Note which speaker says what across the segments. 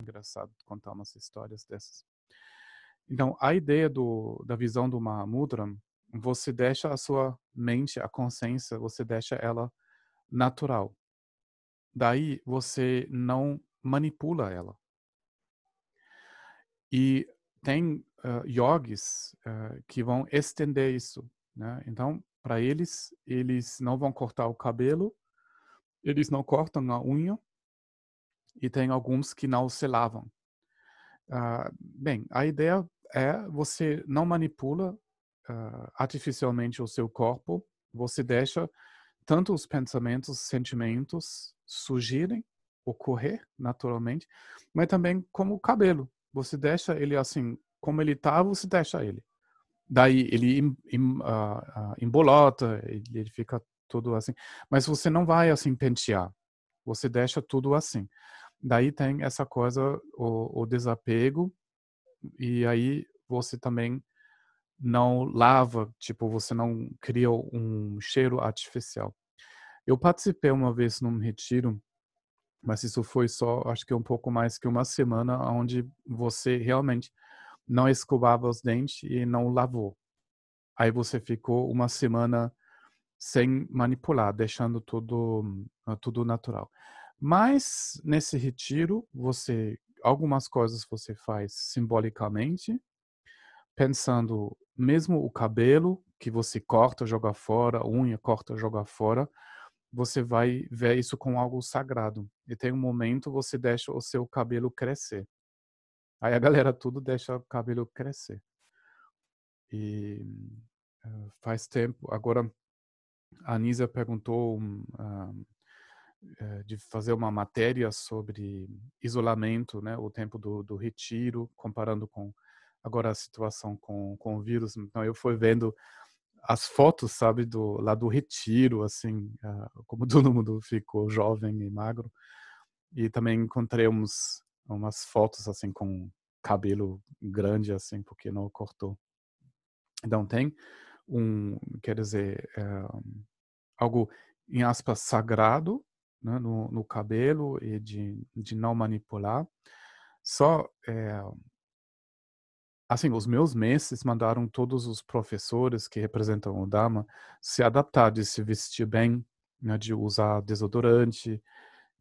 Speaker 1: engraçado contar umas histórias dessas. Então, a ideia do, da visão do Mahamudra, você deixa a sua mente, a consciência, você deixa ela natural. Daí você não manipula ela. E tem uh, yogis uh, que vão estender isso. Né? Então, para eles, eles não vão cortar o cabelo, eles não cortam a unha, e tem alguns que não se lavam. Uh, bem, a ideia é você não manipula uh, artificialmente o seu corpo, você deixa tanto os pensamentos, sentimentos surgirem, ocorrer naturalmente, mas também como o cabelo. Você deixa ele assim, como ele está, você deixa ele. Daí ele em, em, uh, embolota, ele, ele fica tudo assim. Mas você não vai assim pentear. Você deixa tudo assim. Daí tem essa coisa, o, o desapego, e aí você também não lava, tipo, você não cria um cheiro artificial. Eu participei uma vez num retiro, mas isso foi só, acho que um pouco mais que uma semana, onde você realmente não escovava os dentes e não lavou. Aí você ficou uma semana sem manipular, deixando tudo, tudo natural. Mas nesse retiro, você algumas coisas você faz simbolicamente, pensando mesmo o cabelo que você corta, joga fora, unha, corta, joga fora, você vai ver isso com algo sagrado. E tem um momento você deixa o seu cabelo crescer. Aí a galera tudo deixa o cabelo crescer. E uh, faz tempo. Agora, a Anísia perguntou uh, eh, de fazer uma matéria sobre isolamento, né, o tempo do, do retiro, comparando com agora a situação com, com o vírus. Então eu fui vendo as fotos, sabe, do lá do retiro, assim, uh, como todo mundo ficou jovem e magro. E também encontrei uns, umas fotos assim com cabelo grande, assim, porque não cortou. Então tem um, quer dizer, uh, algo em aspas sagrado né, no, no, cabelo e de, de não manipular. Só, é, assim, os meus mestres mandaram todos os professores que representam o Dharma se adaptar, de se vestir bem, né, de usar desodorante,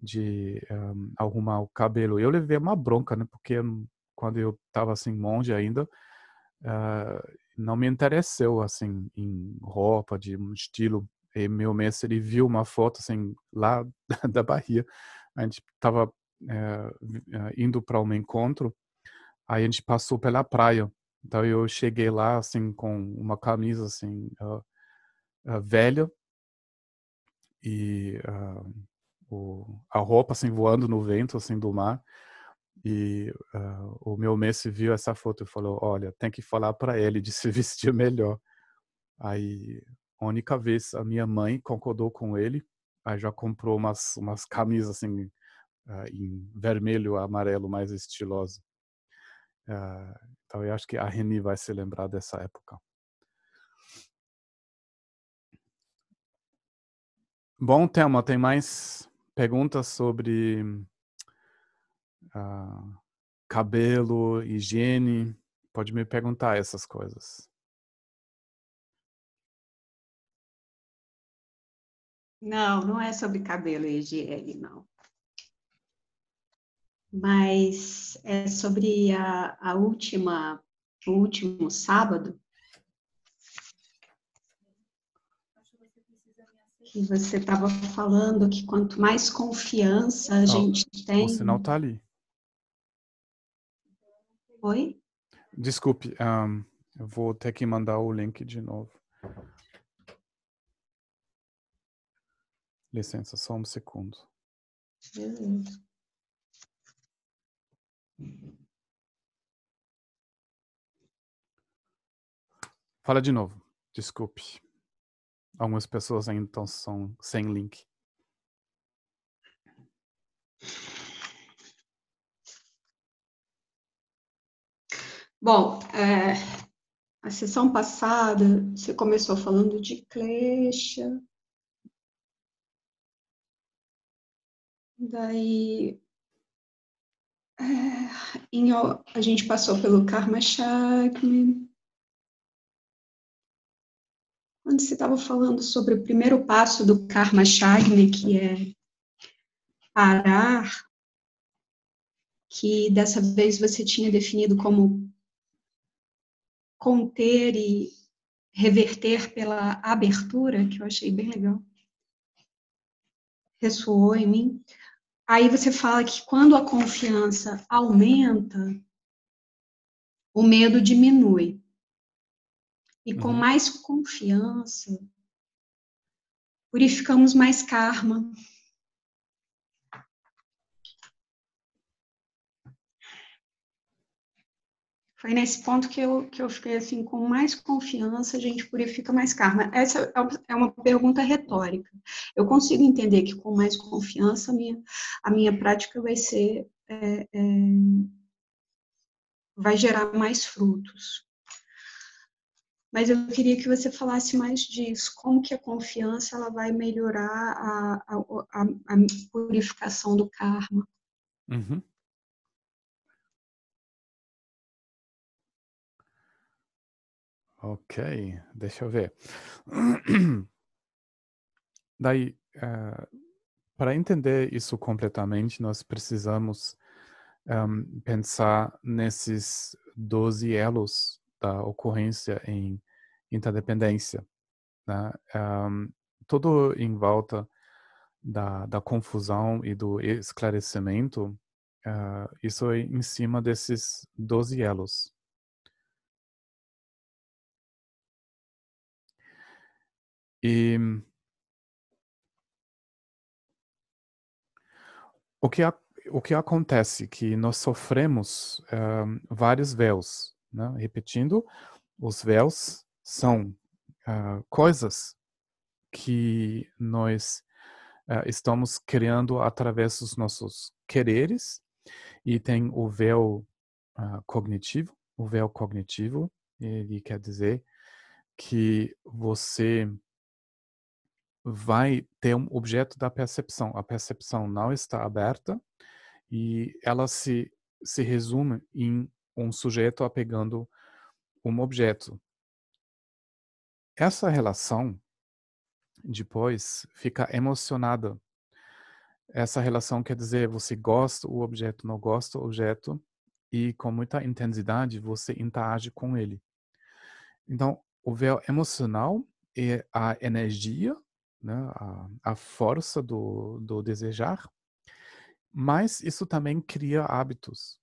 Speaker 1: de um, arrumar o cabelo. Eu levei uma bronca, né, porque quando eu estava assim monge ainda, uh, não me interessou assim em roupa de um estilo e meu mestre ele viu uma foto assim lá da Bahia. A gente estava é, eh, indo para um encontro, aí a gente passou pela praia. Então eu cheguei lá assim com uma camisa assim uh, uh, velha e uh, o, a roupa assim voando no vento assim do mar. E o meu mestre viu essa foto e falou: "Olha, tem que falar para ele de se vestir melhor". Aí a única vez a minha mãe concordou com ele, aí já comprou umas, umas camisas assim, uh, em vermelho, amarelo, mais estiloso. Uh, então eu acho que a Reni vai se lembrar dessa época. Bom tema, tem mais perguntas sobre uh, cabelo, higiene? Pode me perguntar essas coisas.
Speaker 2: Não, não é sobre cabelo e higiene, não. Mas é sobre a, a última, o último sábado. Que você estava falando que quanto mais confiança a não, gente tem.
Speaker 1: Você não está ali.
Speaker 2: Oi?
Speaker 1: Desculpe, um, eu vou ter que mandar o link de novo. Licença, só um segundo. Beleza. Fala de novo, desculpe. Algumas pessoas ainda estão são sem link.
Speaker 2: Bom, é, a sessão passada você começou falando de Klesha, Daí em, a gente passou pelo Karma Chakra. Quando você estava falando sobre o primeiro passo do Karma Chagni, que é parar, que dessa vez você tinha definido como conter e reverter pela abertura, que eu achei bem legal. Ressoou em mim. Aí você fala que quando a confiança aumenta, o medo diminui. E com uhum. mais confiança, purificamos mais karma. Foi nesse ponto que eu, que eu fiquei assim, com mais confiança, a gente purifica mais karma. Essa é uma pergunta retórica. Eu consigo entender que com mais confiança a minha, a minha prática vai ser. É, é, vai gerar mais frutos. Mas eu queria que você falasse mais disso, como que a confiança ela vai melhorar a, a, a, a purificação do karma.
Speaker 1: Uhum. Ok, deixa eu ver. Daí, uh, para entender isso completamente, nós precisamos um, pensar nesses 12 elos da ocorrência em interdependência. Né? Um, tudo em volta da, da confusão e do esclarecimento, uh, isso é em cima desses 12 elos. E o que, o que acontece que nós sofremos uh, vários véus, né? repetindo, os véus são uh, coisas que nós uh, estamos criando através dos nossos quereres e tem o véu uh, cognitivo. O véu cognitivo ele quer dizer que você vai ter um objeto da percepção. A percepção não está aberta e ela se se resume em um sujeto apegando um objeto. Essa relação depois fica emocionada. Essa relação quer dizer você gosta o objeto, não gosta o objeto e com muita intensidade você interage com ele. Então, o véu emocional é a energia, né, a, a força do, do desejar, mas isso também cria hábitos.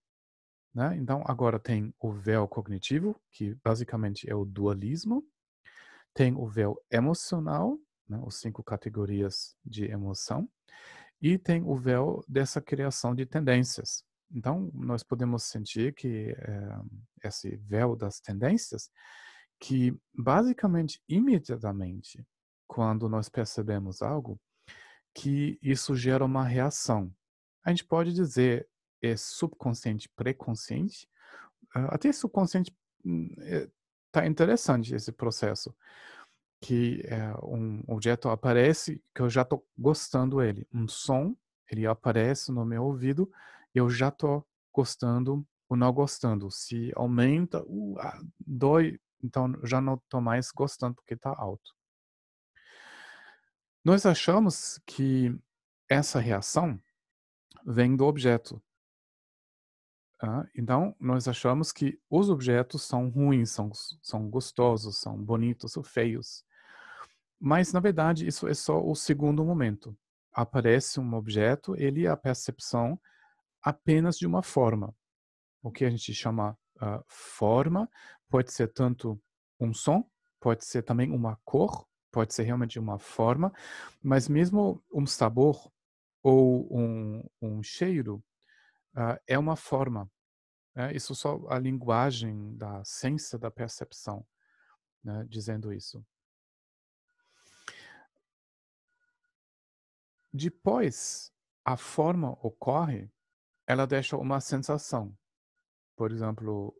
Speaker 1: Né? Então, agora tem o véu cognitivo, que basicamente é o dualismo, tem o véu emocional, né? os cinco categorias de emoção, e tem o véu dessa criação de tendências. Então, nós podemos sentir que é, esse véu das tendências, que basicamente, imediatamente, quando nós percebemos algo, que isso gera uma reação. A gente pode dizer é subconsciente, pré-consciente, ah, até subconsciente está hum, é, interessante esse processo que é, um objeto aparece que eu já estou gostando ele, um som ele aparece no meu ouvido eu já estou gostando ou não gostando. Se aumenta, uh, ah, dói, então já não estou mais gostando porque está alto. Nós achamos que essa reação vem do objeto, então, nós achamos que os objetos são ruins, são, são gostosos, são bonitos ou feios. Mas, na verdade, isso é só o segundo momento. Aparece um objeto, ele é a percepção apenas de uma forma. O que a gente chama uh, forma pode ser tanto um som, pode ser também uma cor, pode ser realmente uma forma, mas mesmo um sabor ou um, um cheiro uh, é uma forma. É, isso só a linguagem da ciência da percepção, né, dizendo isso. Depois, a forma ocorre, ela deixa uma sensação. Por exemplo,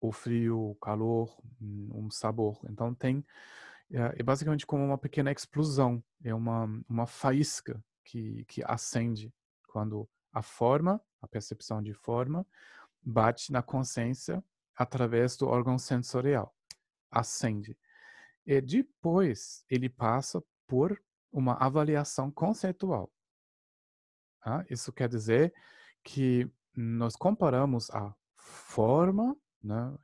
Speaker 1: o frio, o calor, um sabor. Então tem é, é basicamente como uma pequena explosão, é uma uma faísca que que acende quando a forma a percepção de forma, bate na consciência através do órgão sensorial, acende. E depois ele passa por uma avaliação conceitual. Tá? Isso quer dizer que nós comparamos a forma, né?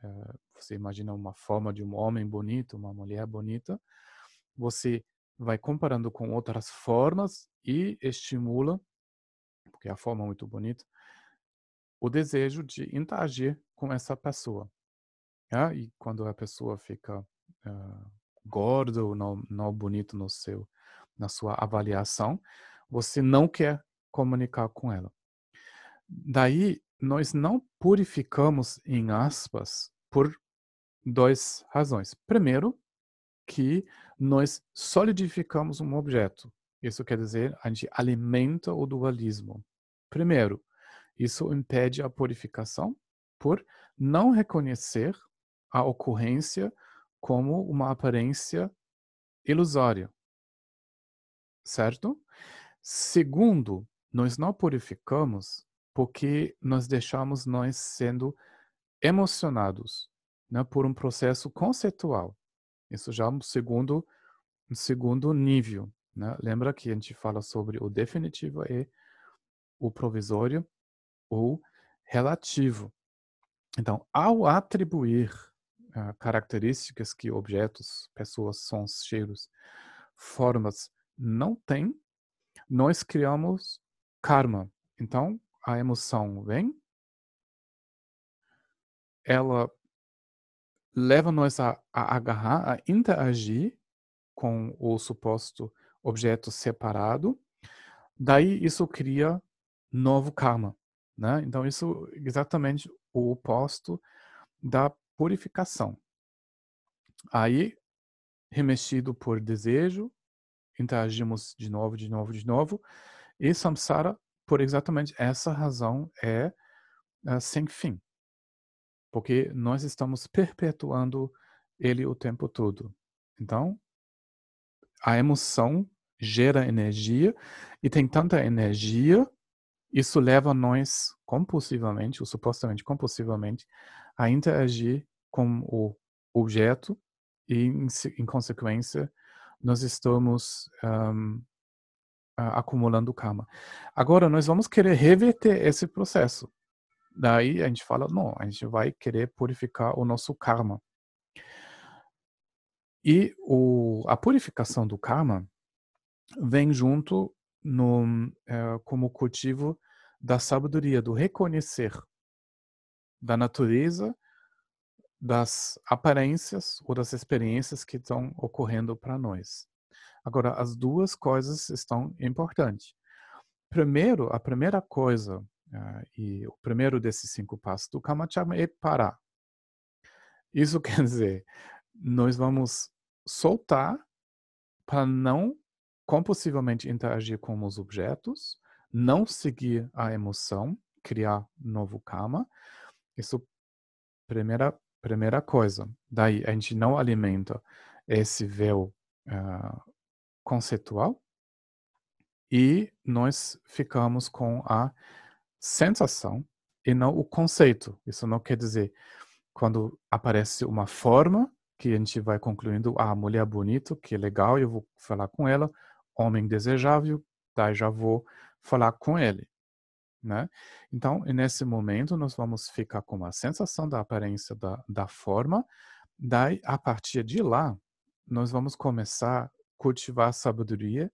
Speaker 1: É, você imagina uma forma de um homem bonito, uma mulher bonita, você vai comparando com outras formas e estimula, porque a forma é muito bonita, o desejo de interagir com essa pessoa. É? E quando a pessoa fica uh, gorda ou não, não bonito no seu, na sua avaliação, você não quer comunicar com ela. Daí, nós não purificamos, em aspas, por duas razões. Primeiro, que nós solidificamos um objeto. Isso quer dizer, a gente alimenta o dualismo. Primeiro, isso impede a purificação por não reconhecer a ocorrência como uma aparência ilusória. Certo? Segundo, nós não purificamos porque nós deixamos nós sendo emocionados né, por um processo conceitual. Isso já é um segundo, um segundo nível. Né? Lembra que a gente fala sobre o definitivo e o provisório ou relativo. Então, ao atribuir uh, características que objetos, pessoas, sons, cheiros, formas não têm, nós criamos karma. Então, a emoção vem, ela leva-nos a, a agarrar, a interagir com o suposto objeto separado. Daí isso cria novo karma. Né? Então, isso é exatamente o oposto da purificação. Aí, remexido por desejo, interagimos de novo, de novo, de novo. E samsara, por exatamente essa razão, é, é sem fim porque nós estamos perpetuando ele o tempo todo. Então, a emoção gera energia e tem tanta energia, isso leva nós compulsivamente, ou supostamente compulsivamente, a interagir com o objeto e, em, em consequência, nós estamos um, acumulando karma. Agora, nós vamos querer reverter esse processo. Daí a gente fala, não, a gente vai querer purificar o nosso karma. E o, a purificação do karma vem junto no, é, como cultivo da sabedoria, do reconhecer da natureza, das aparências ou das experiências que estão ocorrendo para nós. Agora, as duas coisas estão importantes. Primeiro, a primeira coisa Uh, e o primeiro desses cinco passos do Kamachama é parar. Isso quer dizer, nós vamos soltar para não compulsivamente interagir com os objetos, não seguir a emoção, criar novo karma. Isso primeira primeira coisa. Daí a gente não alimenta esse véu uh, conceitual e nós ficamos com a sensação e não o conceito. Isso não quer dizer quando aparece uma forma que a gente vai concluindo, ah, mulher bonita, que legal, eu vou falar com ela, homem desejável, daí já vou falar com ele, né? Então, nesse momento, nós vamos ficar com a sensação da aparência da, da forma, daí, a partir de lá, nós vamos começar a cultivar a sabedoria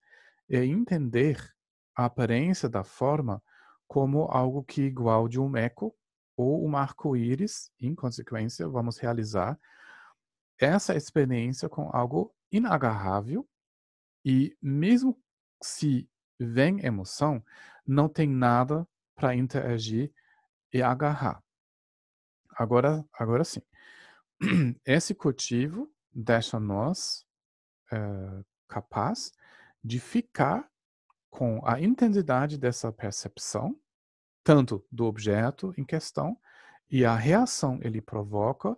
Speaker 1: e entender a aparência da forma como algo que igual de um eco ou um arco-íris, em consequência, vamos realizar essa experiência com algo inagarrável e mesmo se vem emoção, não tem nada para interagir e agarrar. Agora, agora sim. Esse cultivo deixa nós é, capaz de ficar com a intensidade dessa percepção, tanto do objeto em questão e a reação ele provoca,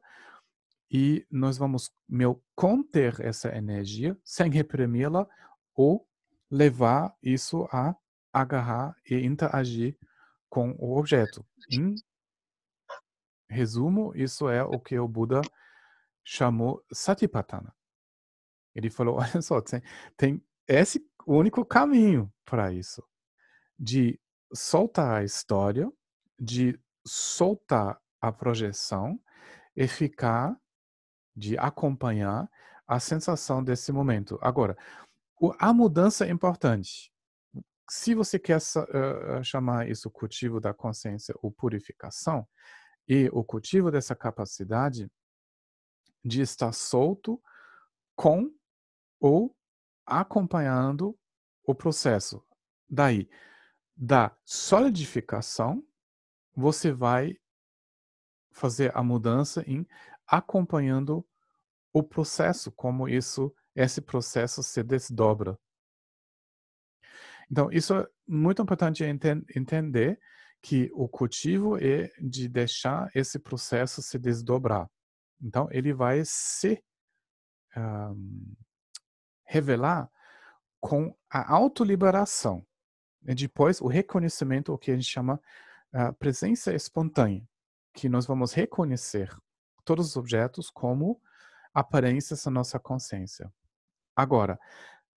Speaker 1: e nós vamos meu conter essa energia sem reprimi-la ou levar isso a agarrar e interagir com o objeto. Em resumo, isso é o que o Buda chamou Satipatthana. Ele falou, olha só, tem, tem esse único caminho para isso, de soltar a história, de soltar a projeção e ficar, de acompanhar a sensação desse momento. Agora, a mudança é importante. Se você quer uh, chamar isso cultivo da consciência ou purificação, e o cultivo dessa capacidade de estar solto com ou acompanhando o processo. Daí, da solidificação, você vai fazer a mudança em acompanhando o processo, como isso, esse processo se desdobra. Então, isso é muito importante entender que o cultivo é de deixar esse processo se desdobrar. Então, ele vai se um, revelar com a autoliberação. E depois, o reconhecimento, o que a gente chama a presença espontânea, que nós vamos reconhecer todos os objetos como aparências da nossa consciência. Agora,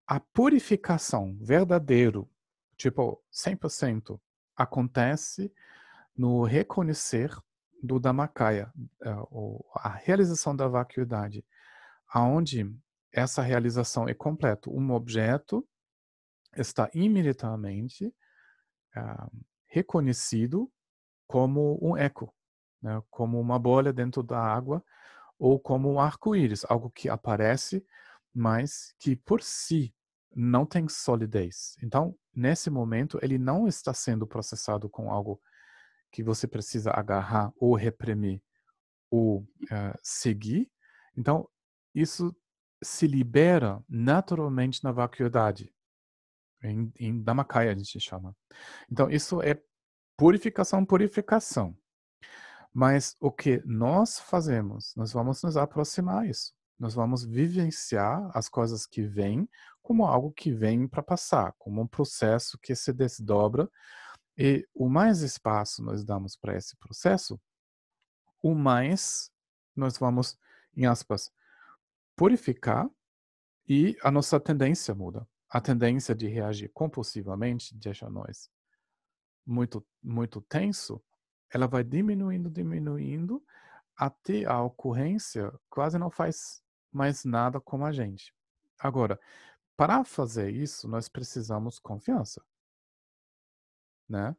Speaker 1: a purificação verdadeiro, tipo 100%, acontece no reconhecer do Dhammakaya, eh, a realização da vacuidade, aonde essa realização é completa. Um objeto está imediatamente uh, reconhecido como um eco, né? como uma bolha dentro da água ou como um arco-íris, algo que aparece, mas que por si não tem solidez. Então, nesse momento, ele não está sendo processado com algo que você precisa agarrar ou reprimir ou uh, seguir. Então, isso se libera naturalmente na vacuidade. Em, em Dhammakaya a gente chama. Então, isso é purificação, purificação. Mas o que nós fazemos, nós vamos nos aproximar isso. Nós vamos vivenciar as coisas que vêm como algo que vem para passar, como um processo que se desdobra. E o mais espaço nós damos para esse processo, o mais nós vamos, em aspas, purificar e a nossa tendência muda. A tendência de reagir compulsivamente deixa nós muito, muito tenso, ela vai diminuindo, diminuindo, até a ocorrência quase não faz mais nada com a gente. Agora, para fazer isso, nós precisamos confiança. Né?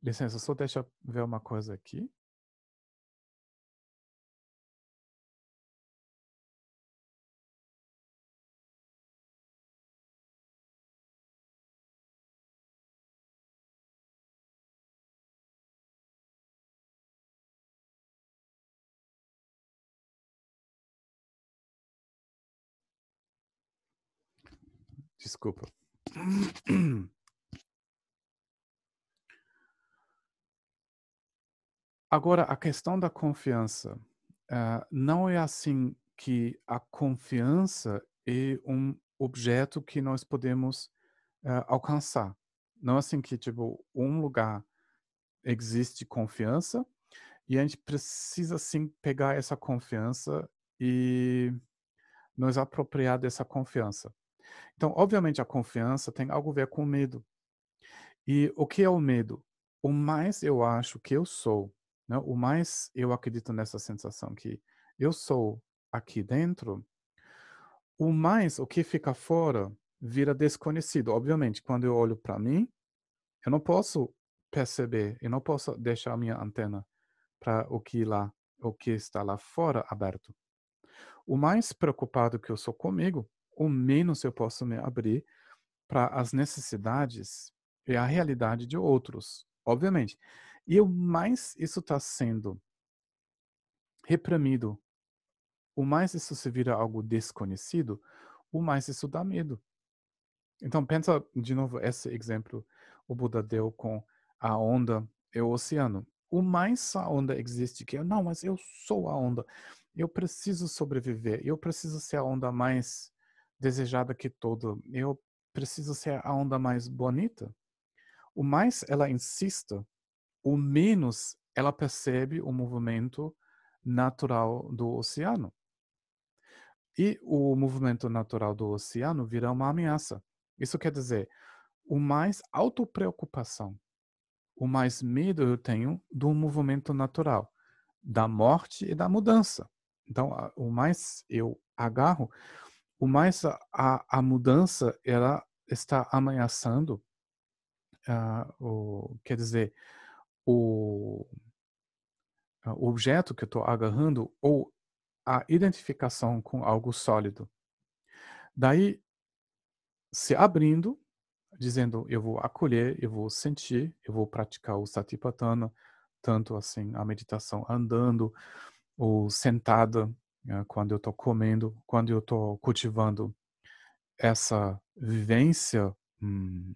Speaker 1: Licença, só deixa eu ver uma coisa aqui. Desculpa. Agora, a questão da confiança. Uh, não é assim que a confiança é um objeto que nós podemos uh, alcançar. Não é assim que, tipo, um lugar existe confiança e a gente precisa, sim, pegar essa confiança e nos apropriar dessa confiança. Então, obviamente, a confiança tem algo a ver com o medo. E o que é o medo? O mais eu acho que eu sou, né? o mais eu acredito nessa sensação que eu sou aqui dentro, o mais o que fica fora vira desconhecido. Obviamente, quando eu olho para mim, eu não posso perceber, eu não posso deixar a minha antena para o que lá, o que está lá fora aberto. O mais preocupado que eu sou comigo o menos eu posso me abrir para as necessidades e a realidade de outros, obviamente. E o mais isso está sendo reprimido, o mais isso se vira algo desconhecido, o mais isso dá medo. Então pensa de novo esse exemplo o Buda deu com a onda e o oceano. O mais a onda existe que eu não, mas eu sou a onda. Eu preciso sobreviver. Eu preciso ser a onda mais desejada que todo. Eu preciso ser a onda mais bonita. o mais ela insista, o menos ela percebe o movimento natural do oceano. E o movimento natural do oceano vira uma ameaça. Isso quer dizer, o mais autopreocupação, o mais medo eu tenho do movimento natural, da morte e da mudança. Então, o mais eu agarro, o mais a, a mudança ela está ameaçando, uh, o, quer dizer, o, o objeto que eu estou agarrando ou a identificação com algo sólido. Daí, se abrindo, dizendo eu vou acolher, eu vou sentir, eu vou praticar o satipatthana, tanto assim a meditação andando ou sentada, quando eu estou comendo, quando eu estou cultivando essa vivência hum,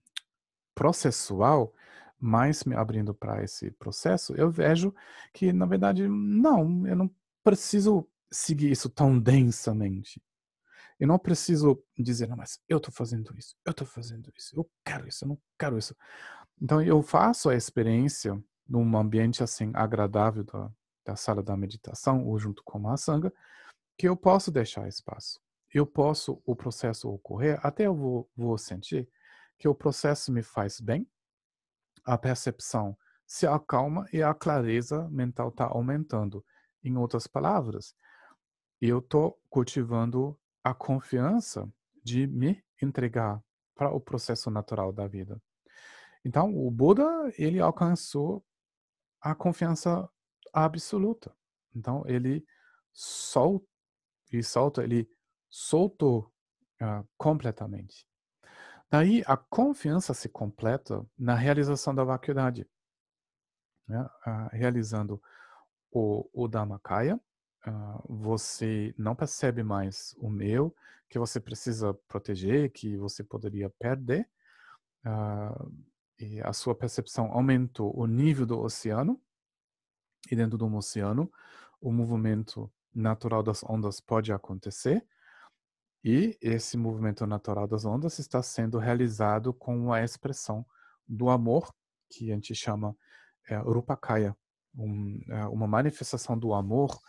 Speaker 1: processual, mais me abrindo para esse processo, eu vejo que, na verdade, não, eu não preciso seguir isso tão densamente. Eu não preciso dizer, não, mas eu estou fazendo isso, eu estou fazendo isso, eu quero isso, eu não quero isso. Então, eu faço a experiência num ambiente assim agradável da, da sala da meditação ou junto com a sanga, que eu posso deixar espaço. Eu posso o processo ocorrer, até eu vou, vou sentir que o processo me faz bem, a percepção se acalma e a clareza mental está aumentando. Em outras palavras, eu estou cultivando a confiança de me entregar para o processo natural da vida. Então, o Buda, ele alcançou a confiança absoluta. Então, ele solta, ele solta, ele soltou uh, completamente. Daí a confiança se completa na realização da vacuidade, né? uh, realizando o, o Dhammakaya, uh, você não percebe mais o meu, que você precisa proteger, que você poderia perder, e a sua percepção aumentou o nível do oceano, e dentro do oceano, o movimento natural das ondas pode acontecer, e esse movimento natural das ondas está sendo realizado com a expressão do amor, que a gente chama é, Rupakaya, um, é, uma manifestação do amor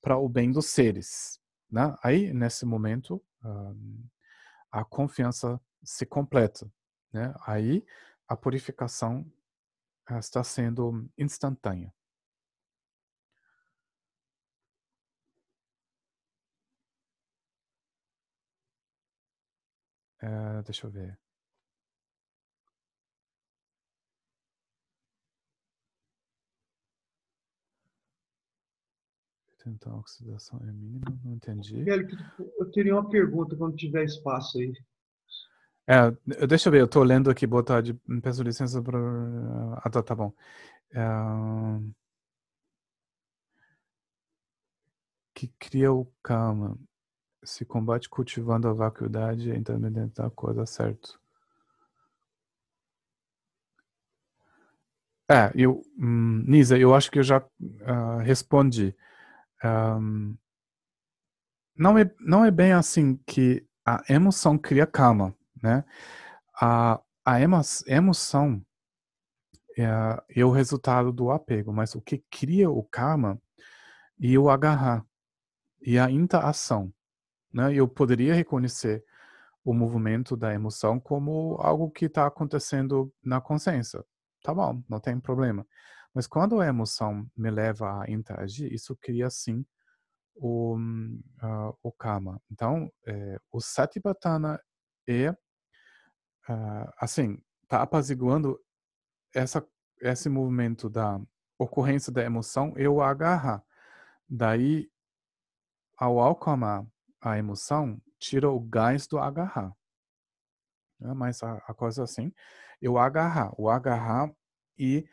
Speaker 1: para o bem dos seres. Né? Aí, nesse momento, a confiança se completa. Né? Aí, a purificação ah, está sendo instantânea. É, deixa eu ver. Tentar a oxidação é mínima, não entendi.
Speaker 3: Eu teria uma pergunta quando tiver espaço aí.
Speaker 1: É, deixa eu ver, eu estou lendo aqui, boa tarde, peço licença para... Ah, tá, tá bom. É... Que cria o karma se combate cultivando a vacuidade e intermediante da coisa certo. É, eu, hum, Nisa, eu acho que eu já uh, respondi. Um, não, é, não é bem assim que a emoção cria calma, né? A, a emo, emoção é, é o resultado do apego, mas o que cria o karma e o agarrar e a interação. Né? Eu poderia reconhecer o movimento da emoção como algo que está acontecendo na consciência. Tá bom, não tem problema. Mas quando a emoção me leva a interagir, isso cria sim o, uh, o karma. Então, é, o satipatthana é, uh, assim, está apaziguando essa, esse movimento da ocorrência da emoção e o agarrar. Daí, ao acalmar a emoção tira o gás do agarrar. É, mas a, a coisa assim, eu agarrar, o agarrar e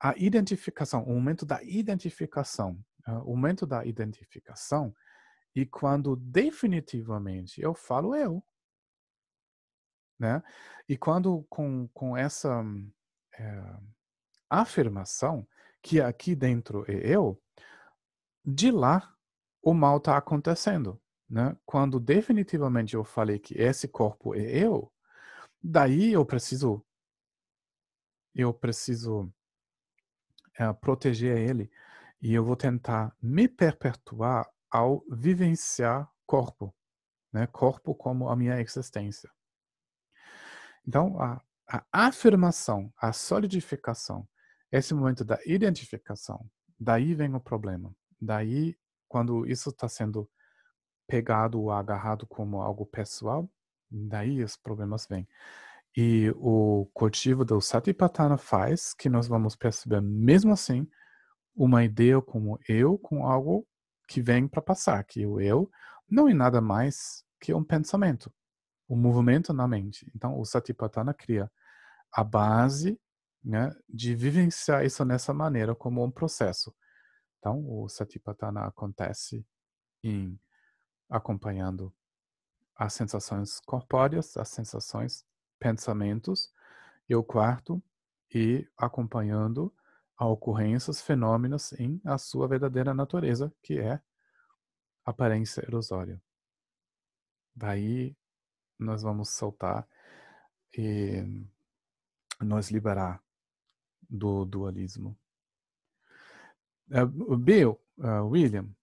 Speaker 1: a identificação, o momento da identificação, uh, o momento da identificação e quando definitivamente eu falo eu, né? E quando com, com essa é, afirmação que aqui dentro é eu, de lá o mal está acontecendo. Né? Quando definitivamente eu falei que esse corpo é eu, daí eu preciso eu preciso é, proteger ele e eu vou tentar me perpetuar ao vivenciar corpo, né? Corpo como a minha existência. Então, a, a afirmação, a solidificação, esse momento da identificação, daí vem o problema. Daí, quando isso está sendo pegado ou agarrado como algo pessoal, daí os problemas vêm. E o cultivo do Satipatthana faz que nós vamos perceber, mesmo assim, uma ideia como eu com algo que vem para passar, que o eu não é nada mais que um pensamento, um movimento na mente. Então, o Satipatthana cria a base né, de vivenciar isso nessa maneira como um processo. Então, o Satipatthana acontece em acompanhando as sensações corpóreas, as sensações, pensamentos, e o quarto, e acompanhando a ocorrências, fenômenos em a sua verdadeira natureza, que é aparência ilusória. Daí nós vamos soltar e nos liberar do dualismo. Uh, Bill, uh, William.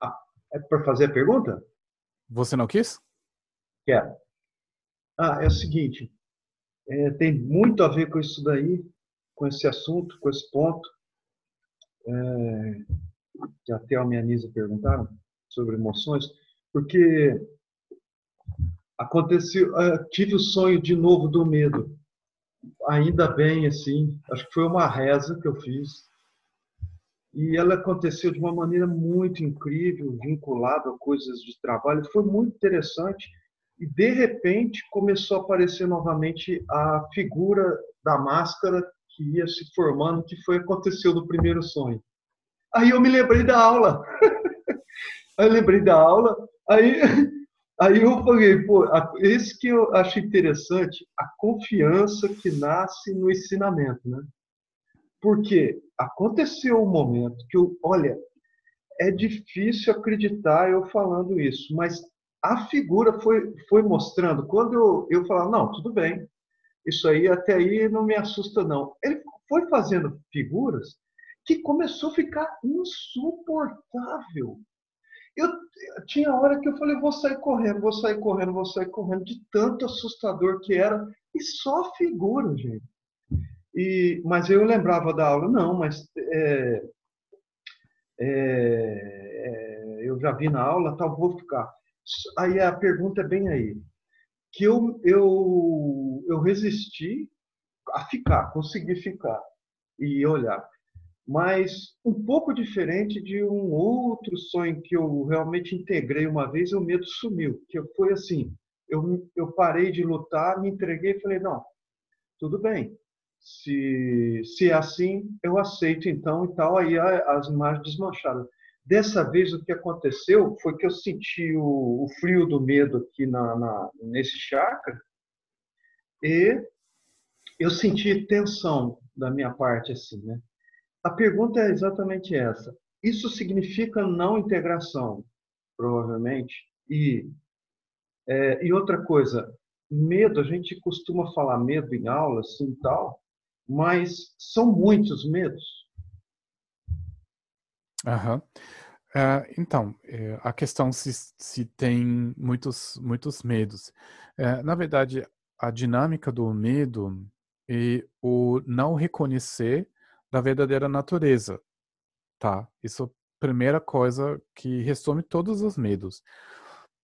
Speaker 3: Ah, é para fazer a pergunta?
Speaker 1: Você não quis?
Speaker 3: Quero. Ah, é o seguinte, é, tem muito a ver com isso daí, com esse assunto, com esse ponto. É, que até a minha Anisa perguntaram sobre emoções, porque aconteceu, uh, tive o sonho de novo do medo. Ainda bem, assim, acho que foi uma reza que eu fiz. E ela aconteceu de uma maneira muito incrível, vinculada a coisas de trabalho. Foi muito interessante. E, de repente, começou a aparecer novamente a figura da máscara que ia se formando, que foi aconteceu no primeiro sonho. Aí eu me lembrei da aula. aí eu lembrei da aula. Aí Aí eu falei, pô, esse que eu acho interessante, a confiança que nasce no ensinamento, né? Porque aconteceu um momento que eu, olha, é difícil acreditar eu falando isso, mas a figura foi, foi mostrando, quando eu, eu falava, não, tudo bem, isso aí até aí não me assusta não. Ele foi fazendo figuras que começou a ficar insuportável. Eu, tinha hora que eu falei, vou sair correndo, vou sair correndo, vou sair correndo, de tanto assustador que era, e só figura, gente. E, mas eu lembrava da aula, não, mas é, é, é, eu já vi na aula, tal, vou ficar. Aí a pergunta é bem aí. Que eu, eu, eu resisti a ficar, consegui ficar e olhar mas um pouco diferente de um outro sonho que eu realmente integrei uma vez, o medo sumiu, que foi assim, eu, eu parei de lutar, me entreguei e falei, não, tudo bem, se, se é assim, eu aceito então e tal, aí as imagens desmancharam. Dessa vez o que aconteceu foi que eu senti o, o frio do medo aqui na, na, nesse chakra e eu senti tensão da minha parte assim, né? A pergunta é exatamente essa. Isso significa não integração, provavelmente. E, é, e outra coisa, medo, a gente costuma falar medo em aula, assim tal, mas são muitos medos.
Speaker 1: Uh, então, é, a questão se, se tem muitos, muitos medos. Uh, na verdade, a dinâmica do medo é o não reconhecer da verdadeira natureza, tá? Isso é a primeira coisa que resume todos os medos.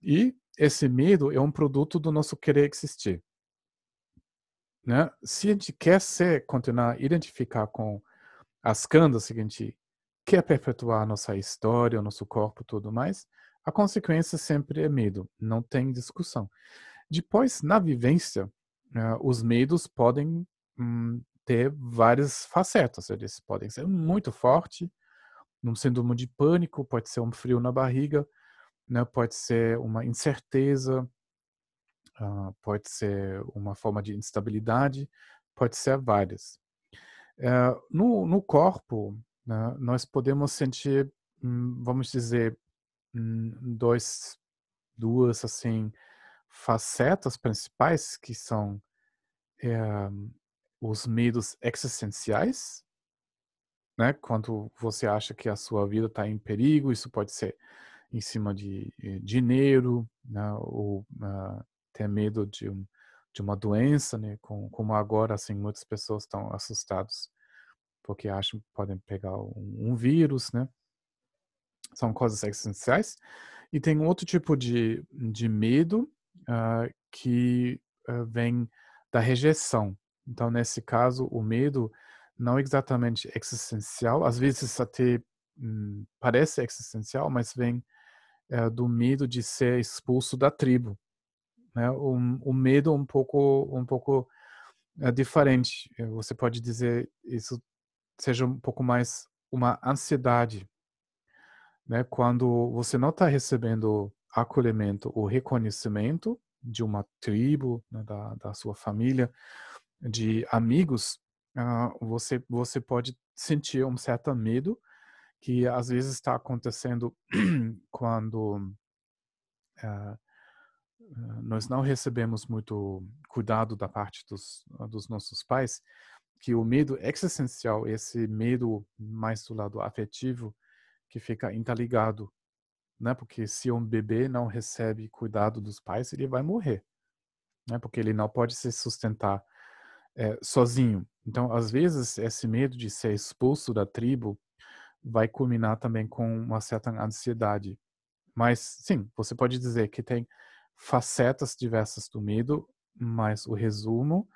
Speaker 1: E esse medo é um produto do nosso querer existir. Né? Se a gente quer ser, continuar identificar com as candas gente quer perpetuar nossa história, o nosso corpo tudo mais, a consequência sempre é medo, não tem discussão. Depois, na vivência, uh, os medos podem hum, ter várias facetas. Eles podem ser muito forte, num síndrome de pânico, pode ser um frio na barriga, né? pode ser uma incerteza, uh, pode ser uma forma de instabilidade, pode ser várias. Uh, no, no corpo, né, nós podemos sentir, hum, vamos dizer, hum, dois, duas assim facetas principais que são é, os medos existenciais, né? Quando você acha que a sua vida está em perigo, isso pode ser em cima de eh, dinheiro, né? ou uh, ter medo de, um, de uma doença, né? Com, como agora, assim, muitas pessoas estão assustadas porque acham que podem pegar um, um vírus, né? São coisas existenciais. E tem outro tipo de, de medo uh, que uh, vem da rejeição. Então, nesse caso, o medo não é exatamente existencial, às vezes até hum, parece existencial, mas vem é, do medo de ser expulso da tribo. Né? Medo um pouco, um pouco é, diferente. Você pode dizer isso seja um pouco mais uma ansiedade, né? Quando você não está recebendo acolhimento ou reconhecimento de uma tribo, né, da, da sua família, de amigos, uh, você, você pode sentir um certo medo que às vezes está acontecendo quando uh, nós não recebemos muito cuidado da parte dos, dos nossos pais, que o medo existencial, esse medo mais do lado afetivo, que fica interligado né? Porque se um bebê não recebe cuidado dos pais, ele vai morrer, né? Porque ele não pode se sustentar é, sozinho. Então, às vezes, esse medo de ser expulso da tribo vai culminar também com uma certa ansiedade. Mas, sim, você pode dizer que tem facetas diversas do medo, mas o resumo,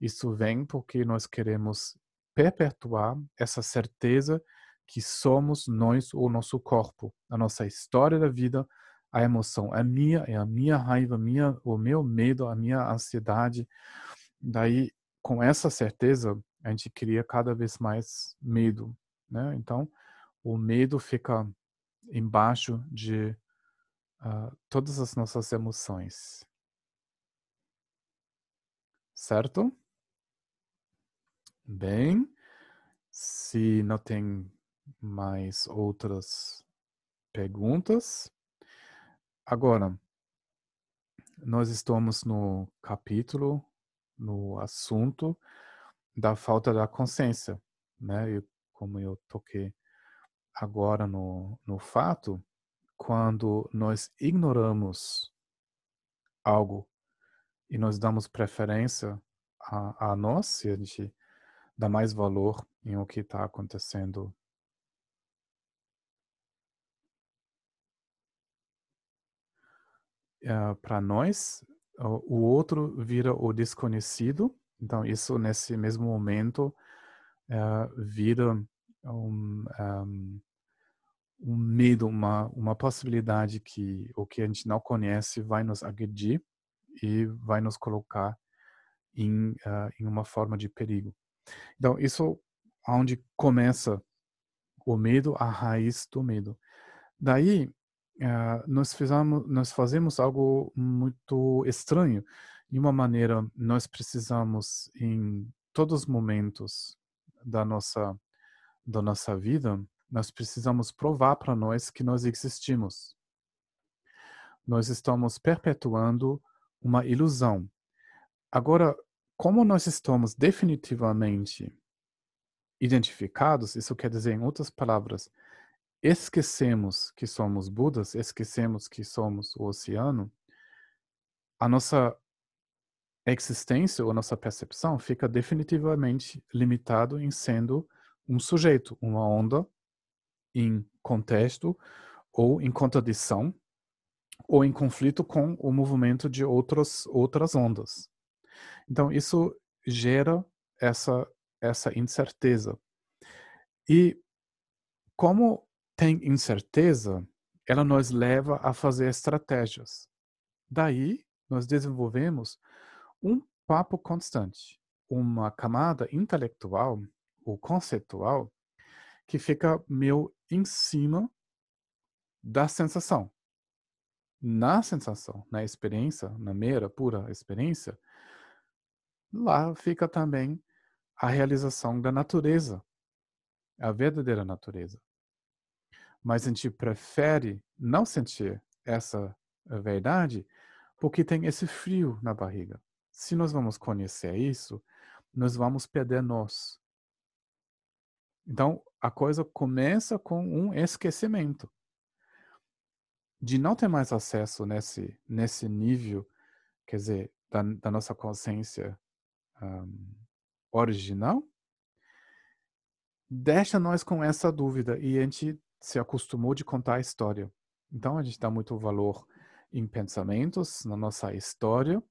Speaker 1: isso vem porque nós queremos perpetuar essa certeza que somos nós o nosso corpo, a nossa história da vida, a emoção é minha, é a minha raiva, minha, o meu medo, a minha ansiedade. Daí, com essa certeza, a gente cria cada vez mais medo, né? Então, o medo fica embaixo de uh, todas as nossas emoções. Certo? Bem, se não tem mais outras perguntas. Agora, nós estamos no capítulo, no assunto da falta da consciência, né? E como eu toquei agora no, no fato, quando nós ignoramos algo e nós damos preferência a, a nós, se a gente dá mais valor em o que está acontecendo uh, eh, para nós, o outro vira o desconhecido. Então, isso nesse mesmo momento uh, vira um, um, um, medo, uma, uma possibilidade que o que a gente não conhece vai nos agredir e vai nos colocar em, uh, em uma forma de perigo. Então, isso é onde começa o medo, a raiz do medo. Daí, uh, nós, fizemos, nós fazemos algo muito estranho. De uma maneira, nós precisamos, em todos os momentos da nossa, da nossa vida, nós precisamos provar para nós que nós existimos. Nós estamos perpetuando uma ilusão. Agora, como nós estamos definitivamente identificados, isso quer dizer, em outras palavras, esquecemos que somos Budas, esquecemos que somos o oceano, a nossa existência ou nossa percepção fica definitivamente limitado em sendo um sujeito, uma onda em contexto ou em contradição ou em conflito com o movimento de outros, outras ondas. Então isso gera essa essa incerteza. E como tem incerteza, ela nos leva a fazer estratégias. Daí, nós desenvolvemos um papo constante, uma camada intelectual ou conceitual que fica meio em cima da sensação. Na sensação, na experiência, na mera, pura experiência, lá fica também a realização da natureza, a verdadeira natureza mas a gente prefere não sentir essa verdade, porque tem esse frio na barriga. Se nós vamos conhecer isso, nós vamos perder nós. Então, a coisa começa com um esquecimento de não ter mais acesso nesse, nesse nível, quer dizer, da, da nossa consciência um, original, deixa nós com essa dúvida e a gente se acostumou de contar a história. Então a gente dá muito valor em pensamentos, na nossa história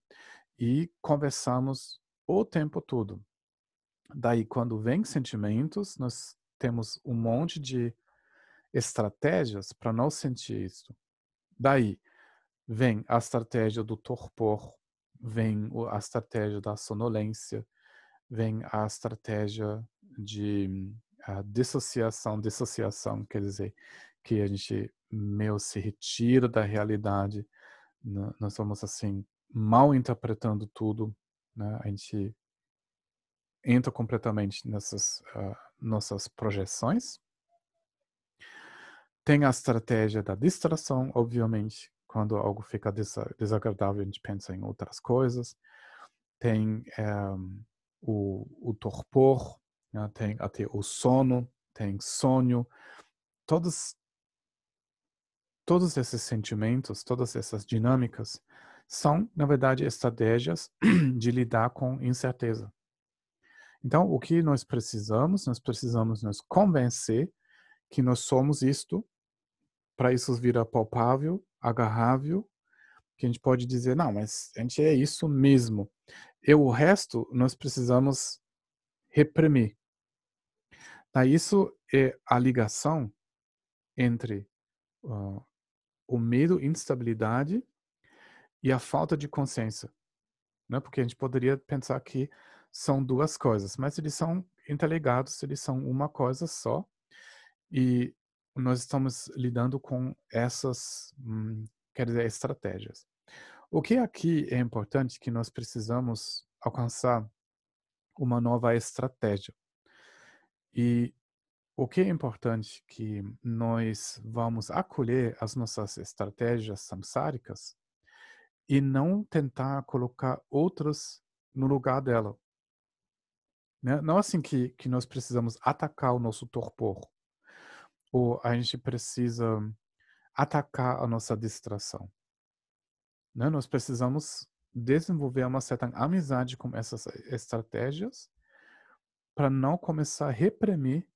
Speaker 1: e conversamos o tempo todo. Daí, quando vem sentimentos, nós temos um monte de estratégias para não sentir isso. Daí, vem a estratégia do torpor, vem a estratégia da sonolência, vem a estratégia de a dissociação. Dissociação quer dizer que a gente meio se retira da realidade, nós vamos assim mal interpretando tudo, né? A gente entra completamente nessas uh, nossas projeções. Tem a estratégia da distração, obviamente, quando algo fica desagradável, a gente pensa em outras coisas. Tem um, o, o torpor, né? tem até o sono, tem sonho. Todos, todos esses sentimentos, todas essas dinâmicas são, na verdade, estratégias de lidar com incerteza. Então, o que nós precisamos? Nós precisamos nos convencer que nós somos isto, para isso virar palpável, agarrável, que a gente pode dizer, não, mas a gente é isso mesmo. E o resto nós precisamos reprimir. Tá, isso é a ligação entre uh, o medo, instabilidade e a falta de consciência. Né? Porque a gente poderia pensar que são duas coisas, mas eles são interligados, eles são uma coisa só. E nós estamos lidando com essas, hum, quer dizer, estratégias. O que aqui é importante que nós precisamos alcançar uma nova estratégia. E o que é importante que nós vamos acolher as nossas estratégias samsáricas e não tentar colocar outras no lugar dela. Né? Não assim que, que nós precisamos atacar o nosso torpor, ou a gente precisa atacar a nossa distração. Né? Nós precisamos desenvolver uma certa amizade com essas estratégias para não começar a reprimir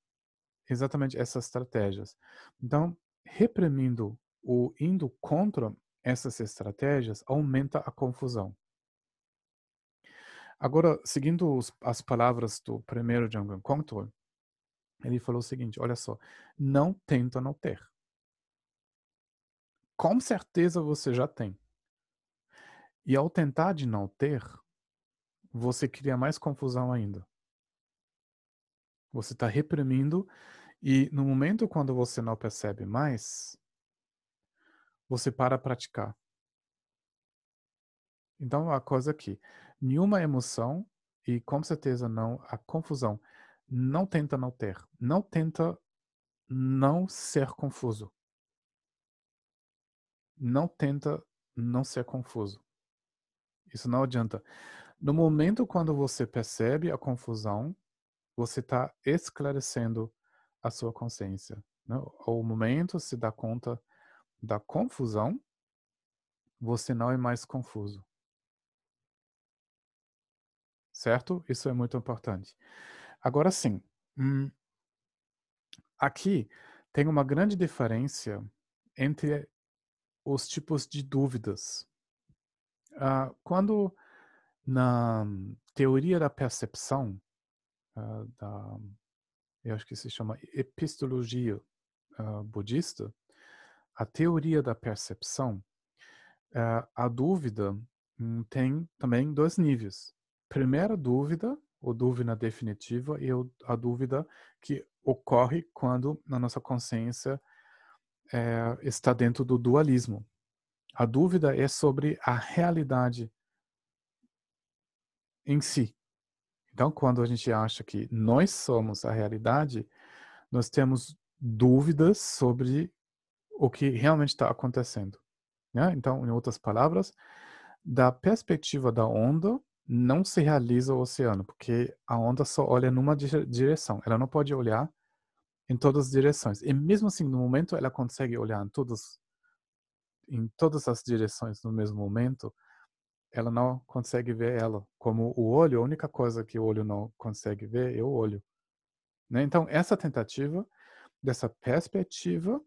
Speaker 1: exatamente essas estratégias. Então, reprimindo ou indo contra essas estratégias aumenta a confusão. Agora, seguindo os, as palavras do primeiro Jungle Control, ele falou o seguinte: olha só, não tenta não ter. Com certeza você já tem. E ao tentar de não ter, você cria mais confusão ainda. Você está reprimindo e no momento quando você não percebe mais, você para praticar. Então a coisa aqui, nenhuma emoção e com certeza não a confusão. Não tenta não ter, não tenta não ser confuso. Não tenta não ser confuso. Isso não adianta. No momento quando você percebe a confusão, você está esclarecendo a sua consciência. Né? Ao momento se dá conta da confusão, você não é mais confuso certo? Isso é muito importante. Agora sim, hum, aqui tem uma grande diferença entre os tipos de dúvidas. Uh, quando na teoria da percepção, uh, da, eu acho que se chama epistologia uh, budista, a teoria da percepção, a dúvida um, tem também dois níveis primeira dúvida, ou dúvida definitiva, e a dúvida que ocorre quando na nossa consciência é, está dentro do dualismo. A dúvida é sobre a realidade em si. Então, quando a gente acha que nós somos a realidade, nós temos dúvidas sobre o que realmente está acontecendo. Né? Então, em outras palavras, da perspectiva da onda, não se realiza o oceano, porque a onda só olha numa direção, ela não pode olhar em todas as direções. E mesmo assim, no momento ela consegue olhar em todas em todas as direções no mesmo momento, ela não consegue ver ela. Como o olho, a única coisa que o olho não consegue ver é o olho. Né? Então, essa tentativa, dessa perspectiva,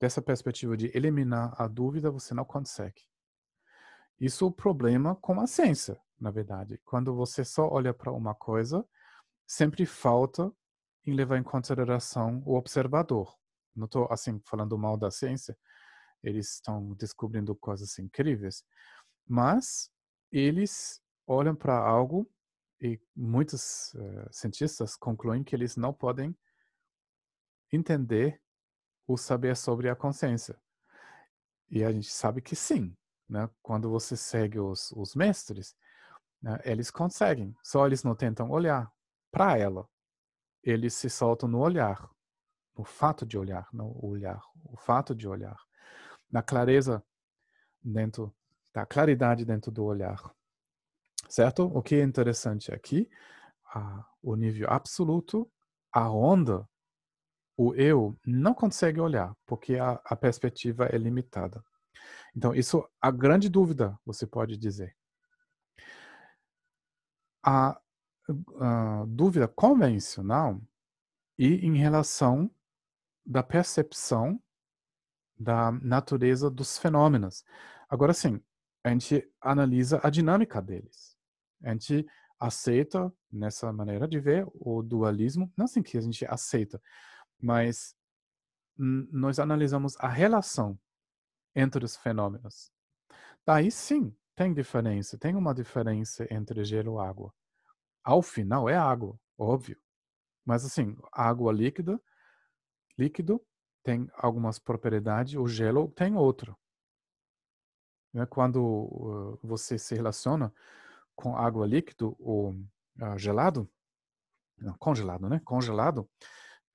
Speaker 1: dessa perspectiva de eliminar a dúvida, você não consegue. Isso é o problema com a ciência, na verdade. Quando você só olha para uma coisa, sempre falta em levar em consideração o observador. Não estou, assim, falando mal da ciência. Eles estão descobrindo coisas incríveis. Mas eles olham para algo e muitos uh, cientistas concluem que eles não podem entender o saber sobre a consciência. E a gente sabe que sim, né? Quando você segue os, os mestres, né, eles conseguem, só eles não tentam olhar para ela. Eles se soltam no olhar, no fato de olhar, não o olhar, o fato de olhar, na clareza dentro da claridade dentro do olhar. Certo? O que é interessante aqui, o nível absoluto, a onda, o eu não consegue olhar, porque a, a perspectiva é limitada. Então, isso a grande dúvida, você pode dizer. A, a dúvida convencional e em relação da percepção da natureza dos fenômenos. Agora sim, a gente analisa a dinâmica deles. A gente aceita nessa maneira de ver o dualismo, não assim que a gente aceita, mas nós analisamos a relação entre os fenômenos. Daí sim, tem diferença, tem uma diferença entre gelo e água. Ao final é água, óbvio. Mas assim, água líquida, líquido tem algumas propriedades, o gelo tem outra. Né, quando você se relaciona com água líquido ou uh, gelado, não, congelado, né? Congelado,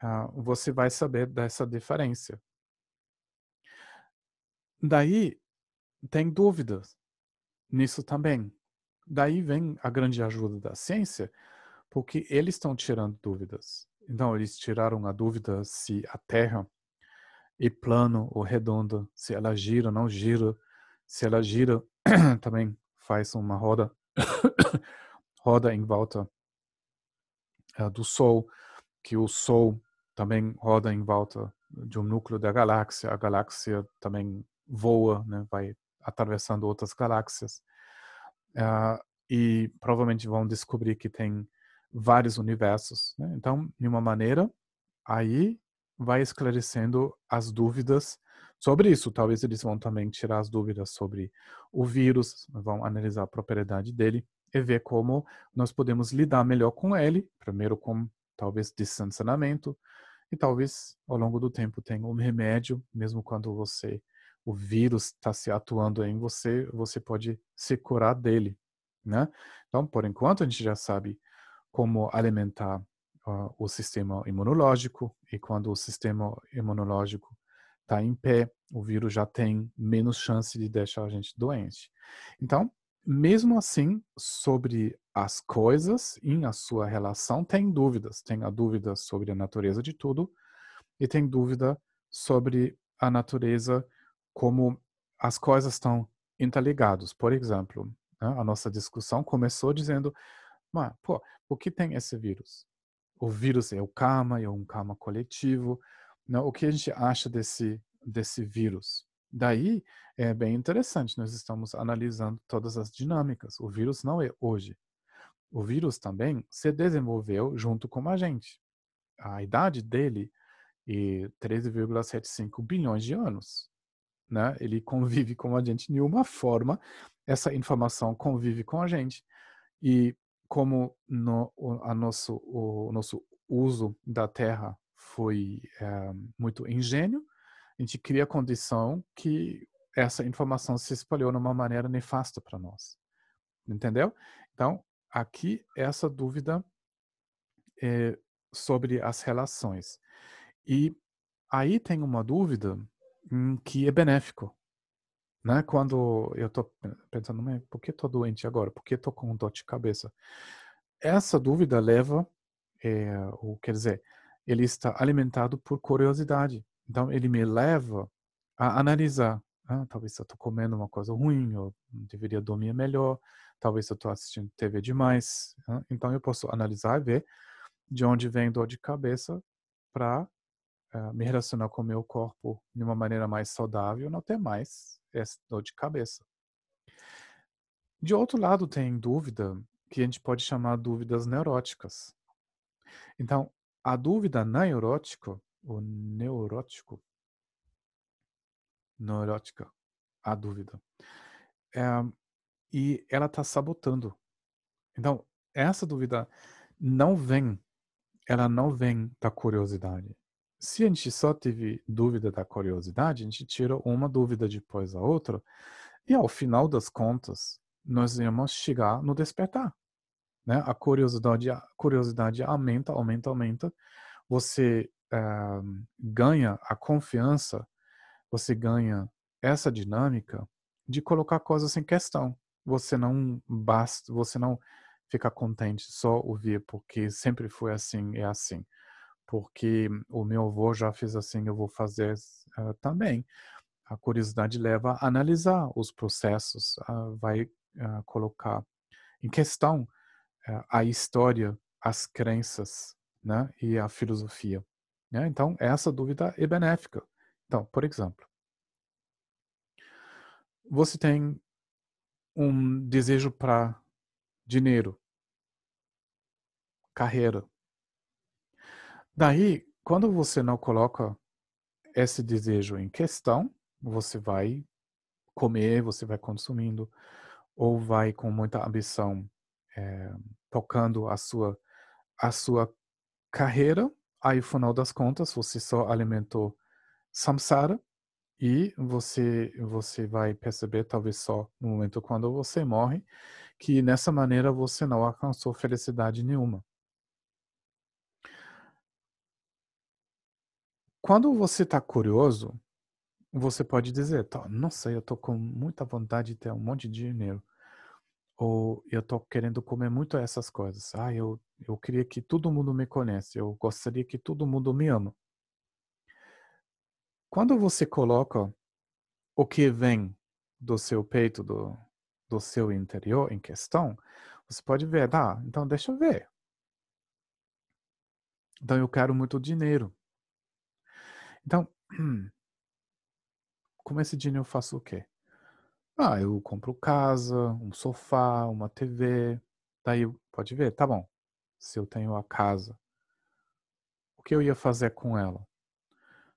Speaker 1: uh, você vai saber dessa diferença. Daí tem dúvidas nisso também. Daí vem a grande ajuda da ciência, porque eles estão tirando dúvidas. Então, eles tiraram a dúvida se a Terra é plano ou redonda, se ela gira ou não gira, se ela gira, também faz uma roda, roda em volta uh, do Sol, que o Sol também roda em volta de um núcleo da galáxia, a galáxia também voa, né, vai atravessando outras galáxias. Uh, e provavelmente vão descobrir que tem vários universos. Né? Então, de uma maneira, aí vai esclarecendo as dúvidas sobre isso. Talvez eles vão também tirar as dúvidas sobre o vírus, vão analisar a propriedade dele e ver como nós podemos lidar melhor com ele. Primeiro, com talvez distanciamento, e talvez ao longo do tempo tenha um remédio, mesmo quando você o vírus está se atuando em você, você pode se curar dele, né? Então, por enquanto, a gente já sabe como alimentar uh, o sistema imunológico e quando o sistema imunológico está em pé, o vírus já tem menos chance de deixar a gente doente. Então, mesmo assim, sobre as coisas em a sua relação, tem dúvidas. Tem a dúvida sobre a natureza de tudo e tem dúvida sobre a natureza como as coisas estão interligadas. Por exemplo, né, a nossa discussão começou dizendo, mas, pô, o que tem esse vírus? O vírus é o karma, é um karma coletivo. Né? O que a gente acha desse, desse vírus? Daí é bem interessante, nós estamos analisando todas as dinâmicas. O vírus não é hoje. O vírus também se desenvolveu junto com a gente. A idade dele é 13,75 bilhões de anos né? Ele convive com a gente de uma forma, essa informação convive com a gente. E como no, a nosso, o nosso uso da Terra foi é, muito ingênuo, a gente cria a condição que essa informação se espalhou de uma maneira nefasta para nós. Entendeu? Então, aqui essa dúvida é sobre as relações. E aí tem uma dúvida que é benéfico. né? Quando eu tô pensando, por que tô doente agora? Por que tô com dor de cabeça? Essa dúvida leva, é, ou quer dizer, ele está alimentado por curiosidade. Então, ele me leva a analisar. Ah, talvez eu estou comendo uma coisa ruim, eu deveria dormir melhor, talvez eu estou assistindo TV demais. Ah, então, eu posso analisar e ver de onde vem dor de cabeça para eh, me relacionar com o meu corpo de uma maneira mais saudável, não ter mais essa dor de cabeça. De outro lado, tem dúvida que a gente pode chamar dúvidas neuróticas. Então, a dúvida neurótica, ou neurótico, neurótica, a dúvida, é, e ela está sabotando. Então, essa dúvida não vem, ela não vem da curiosidade. Se a gente só teve dúvida da curiosidade, a gente tira uma dúvida depois a outra, e ao final das contas, nós vamos chegar no despertar. Né? A curiosidade, a curiosidade aumenta, aumenta, aumenta. Você uh, ganha a confiança, você ganha essa dinâmica de colocar coisas em questão. Você não basta, você não fica contente só ouvir porque sempre foi assim, é assim. Porque o meu avô já fez assim, eu vou fazer uh, também. A curiosidade leva a analisar os processos, uh, vai colocar em questão é, a história, as crenças né, e a filosofia. Né? Então, essa dúvida é benéfica. Então, por exemplo, você tem um desejo para dinheiro, carreira. Daí, quando você não coloca esse desejo em questão, você vai comer, você vai consumindo, ou vai com muita ambição é, tocando a sua a sua carreira, aí no final das contas você só alimentou samsara e você você vai perceber talvez só no momento quando você morre que nessa maneira você não alcançou felicidade nenhuma. Quando você está curioso, você pode dizer, não sei, eu estou com muita vontade de ter um monte de dinheiro. Ou eu tô querendo comer muito essas coisas. Ah, eu, eu queria que todo mundo me conhece. Eu gostaria que todo mundo me ama. Quando você coloca o que vem do seu peito, do, do seu interior em questão, você pode ver, ah, então deixa eu ver. Então eu quero muito dinheiro. Então, com esse dinheiro eu faço o quê? Ah, eu compro casa, um sofá, uma TV. Daí pode ver, tá bom. Se eu tenho a casa, o que eu ia fazer com ela?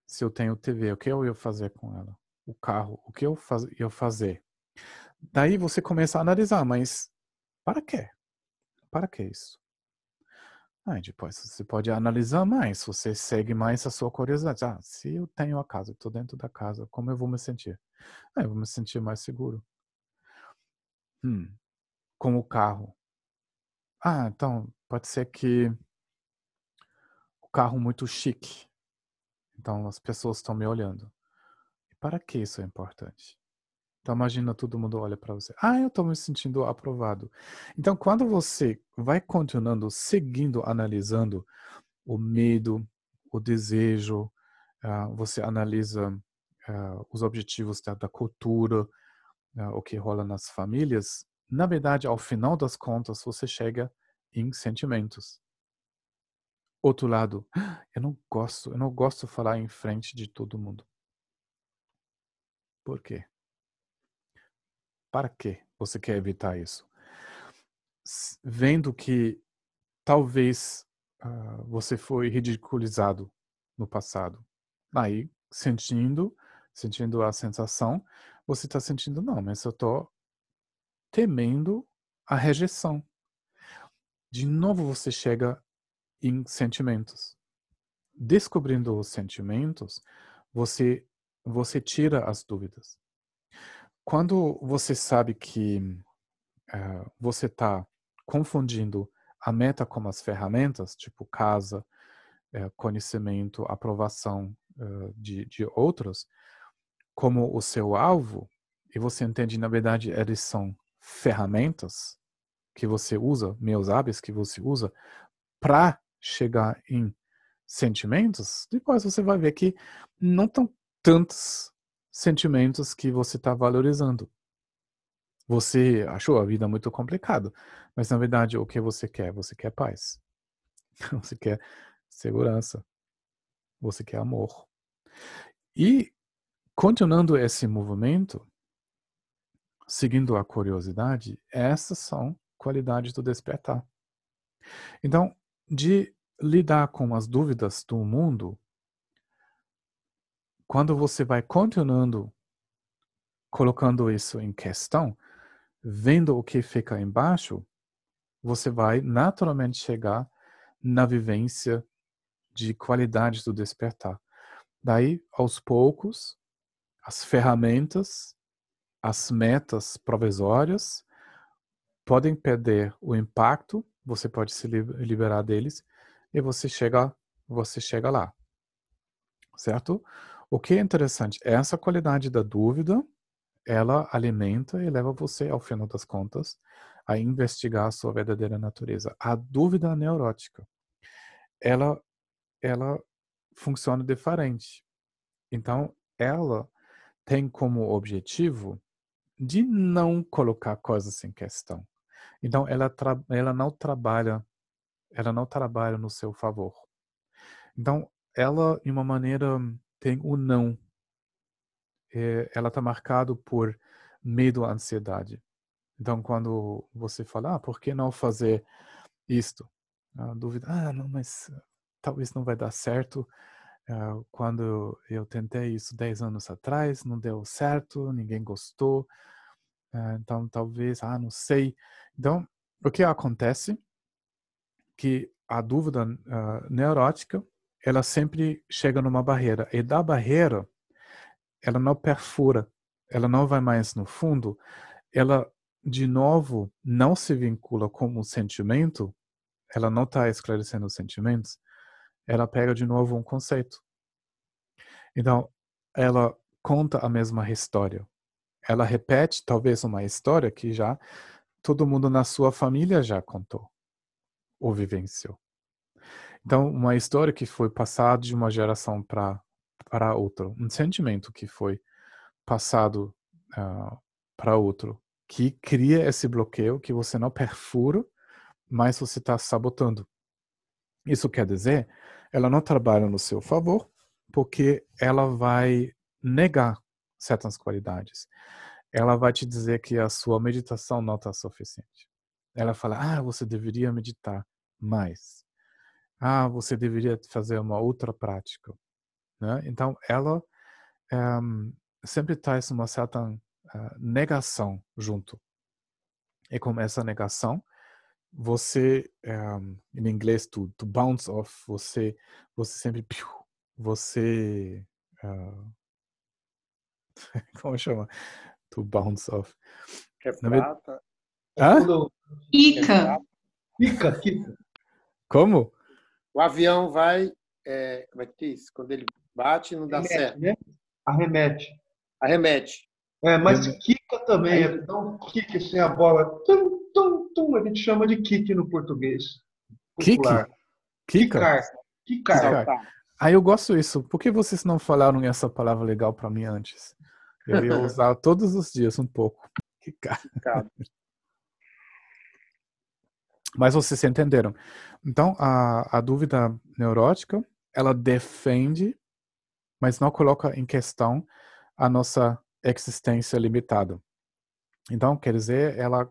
Speaker 1: Se eu tenho TV, o que eu ia fazer com ela? O carro, o que eu faz, ia fazer? Daí você começa a analisar, mas para quê? Para que isso? Aí depois você pode analisar mais, você segue mais a sua curiosidade. Ah, se eu tenho a casa, estou dentro da casa, como eu vou me sentir? Ah, eu vou me sentir mais seguro. Hum, com o carro. Ah, então pode ser que o carro muito chique. Então as pessoas estão me olhando. E para que isso é importante? Então imagina todo mundo olha para você. Ah, eu estou me sentindo aprovado. Então quando você vai continuando, seguindo, analisando o medo, o desejo, uh, você analisa uh, os objetivos da, da cultura, uh, o que rola nas famílias. Na verdade, ao final das contas, você chega em sentimentos. Outro lado, eu não gosto, eu não gosto de falar em frente de todo mundo. Por quê? Para que você quer evitar isso? Vendo que talvez uh, você foi ridiculizado no passado. Aí, sentindo, sentindo a sensação, você está sentindo, não, mas eu estou temendo a rejeição. De novo você chega em sentimentos. Descobrindo os sentimentos, você você tira as dúvidas. Quando você sabe que uh, você está confundindo a meta com as ferramentas, tipo casa, uh, conhecimento, aprovação uh, de, de outros, como o seu alvo, e você entende, na verdade, eles são ferramentas que você usa, meus hábitos que você usa, para chegar em sentimentos, depois você vai ver que não estão tantos sentimentos que você está valorizando. Você achou a vida muito complicada, mas na verdade o que você quer? Você quer paz. Você quer segurança. Você quer amor. E continuando esse movimento, seguindo a curiosidade, essas são qualidades do despertar. Então, de lidar com as dúvidas do mundo, quando você vai continuando colocando isso em questão, vendo o que fica embaixo, você vai naturalmente chegar na vivência de qualidade do despertar. Daí, aos poucos, as ferramentas, as metas provisórias podem perder o impacto, você pode se liberar deles e você chega, você chega lá. Certo? O que é interessante, essa qualidade da dúvida, ela alimenta e leva você, ao final das contas, a investigar a sua verdadeira natureza. A dúvida neurótica, ela, ela funciona diferente. Então, ela tem como objetivo de não colocar coisas em questão. Então, ela, ela não trabalha, ela não trabalha no seu favor. Então, ela, de uma maneira tem o não. É, ela está marcado por medo, ansiedade. Então, quando você fala, ah, por que não fazer isto? A dúvida, ah, não, mas talvez não vai dar certo. Uh, quando eu tentei isso 10 anos atrás, não deu certo, ninguém gostou. Uh, então, talvez, ah, não sei. Então, o que acontece? Que a dúvida neurótica ela sempre chega numa barreira. E da barreira, ela não perfura, ela não vai mais no fundo, ela, de novo, não se vincula com o sentimento, ela não está esclarecendo os sentimentos, ela pega de novo um conceito. Então, ela conta a mesma história. Ela repete, talvez, uma história que já todo mundo na sua família já contou ou vivenciou. Então, uma história que foi passada de uma geração para para outra, um sentimento que foi passado uh, ah, para outro, que cria esse bloqueio que você não perfura, mas você está sabotando. Isso quer dizer, ela não trabalha no seu favor, porque ela vai negar certas qualidades. Ela vai te dizer que a sua meditação não está suficiente. Ela fala, ah, você deveria meditar mais ah, você deveria fazer uma outra prática. Né? Então, ela um, eh, sempre traz uma certa uh, negação junto. E com essa negação, você, um, eh, em inglês, to, to bounce off, você, você sempre, você, uh, como chama? To bounce off.
Speaker 4: É prata.
Speaker 1: Hã?
Speaker 2: Ica.
Speaker 3: Ica, Ica.
Speaker 1: Como?
Speaker 4: O avião vai, é, como é que diz? Quando ele bate, não dá
Speaker 3: Arremete,
Speaker 4: certo.
Speaker 3: Né? Arremete.
Speaker 4: Arremete.
Speaker 3: É, mas quica também, é, dá um kick sem a bola. Tum, tum, tum, a gente chama de kick no português.
Speaker 1: Kick? Kicar.
Speaker 3: Kicar.
Speaker 1: Ah, eu gosto disso. Por que vocês não falaram essa palavra legal para mim antes? Eu ia usar todos os dias um pouco. Kicar. Mas vocês entenderam. Então, a, a dúvida neurótica, ela defende, mas não coloca em questão a nossa existência limitada. Então, quer dizer, ela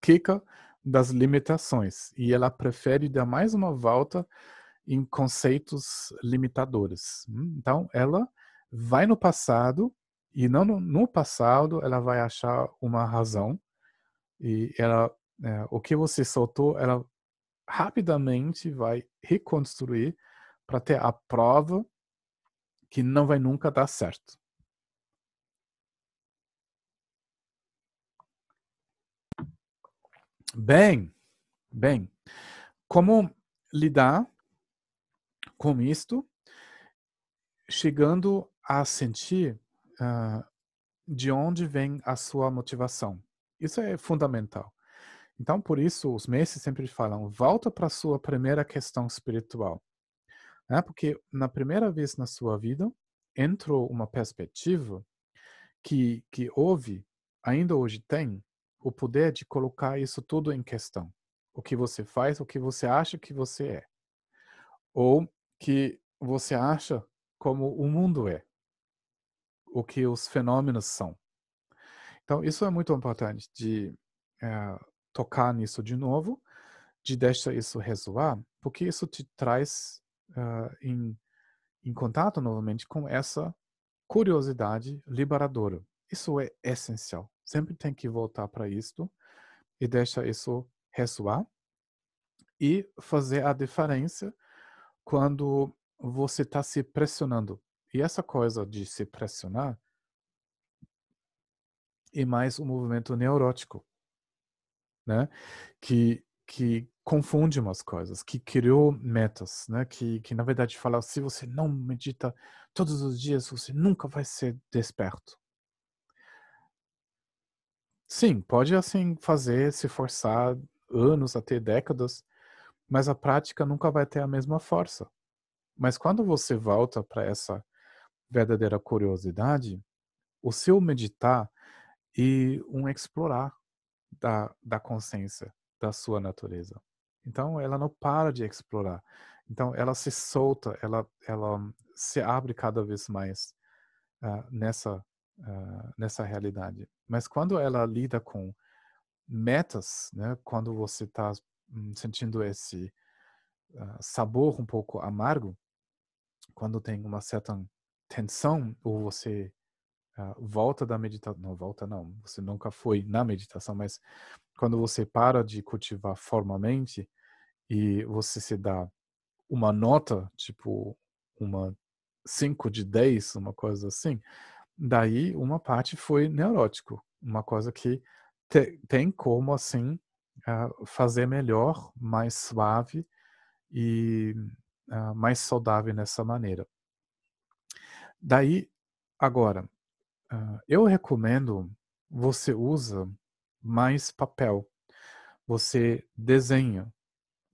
Speaker 1: quica das limitações e ela prefere dar mais uma volta em conceitos limitadores. Então, ela vai no passado e não no, no passado ela vai achar uma razão e ela é, o que você soltou, ela rapidamente vai reconstruir para ter a prova que não vai nunca dar certo. Bem, bem, como lidar com isto, chegando a sentir uh, de onde vem a sua motivação. Isso é fundamental. Então, por isso, os mestres sempre falam: volta para a sua primeira questão espiritual. Né? Porque na primeira vez na sua vida entrou uma perspectiva que, que houve, ainda hoje tem, o poder de colocar isso tudo em questão. O que você faz, o que você acha que você é. Ou que você acha como o mundo é. O que os fenômenos são. Então, isso é muito importante de é, tocar nisso de novo, de deixar isso ressoar, porque isso te traz uh, em, em contato novamente com essa curiosidade liberadora. Isso é essencial. Sempre tem que voltar para isto e deixar isso ressoar e fazer a diferença quando você está se pressionando. E essa coisa de se pressionar é mais um movimento neurótico, né? Que que confunde umas coisas, que criou metas, né? Que que na verdade fala se você não medita todos os dias, você nunca vai ser desperto. Sim, pode assim fazer, se forçar anos até décadas, mas a prática nunca vai ter a mesma força. Mas quando você volta para essa verdadeira curiosidade, o seu meditar e um explorar da, da consciência, da sua natureza. Então, ela não para de explorar. Então, ela se solta, ela, ela se abre cada vez mais uh, nessa, uh, nessa realidade. Mas quando ela lida com metas, né, quando você está hum, sentindo esse uh, sabor um pouco amargo, quando tem uma certa tensão, ou você volta da meditação, não volta não, você nunca foi na meditação, mas quando você para de cultivar formalmente e você se dá uma nota, tipo uma 5 de 10, uma coisa assim, Daí, uma parte foi neurótico, uma coisa que te, tem como, assim, uh, fazer melhor, mais suave e uh, mais saudável nessa maneira. Daí, agora, uh, eu recomendo você usa mais papel, você desenha,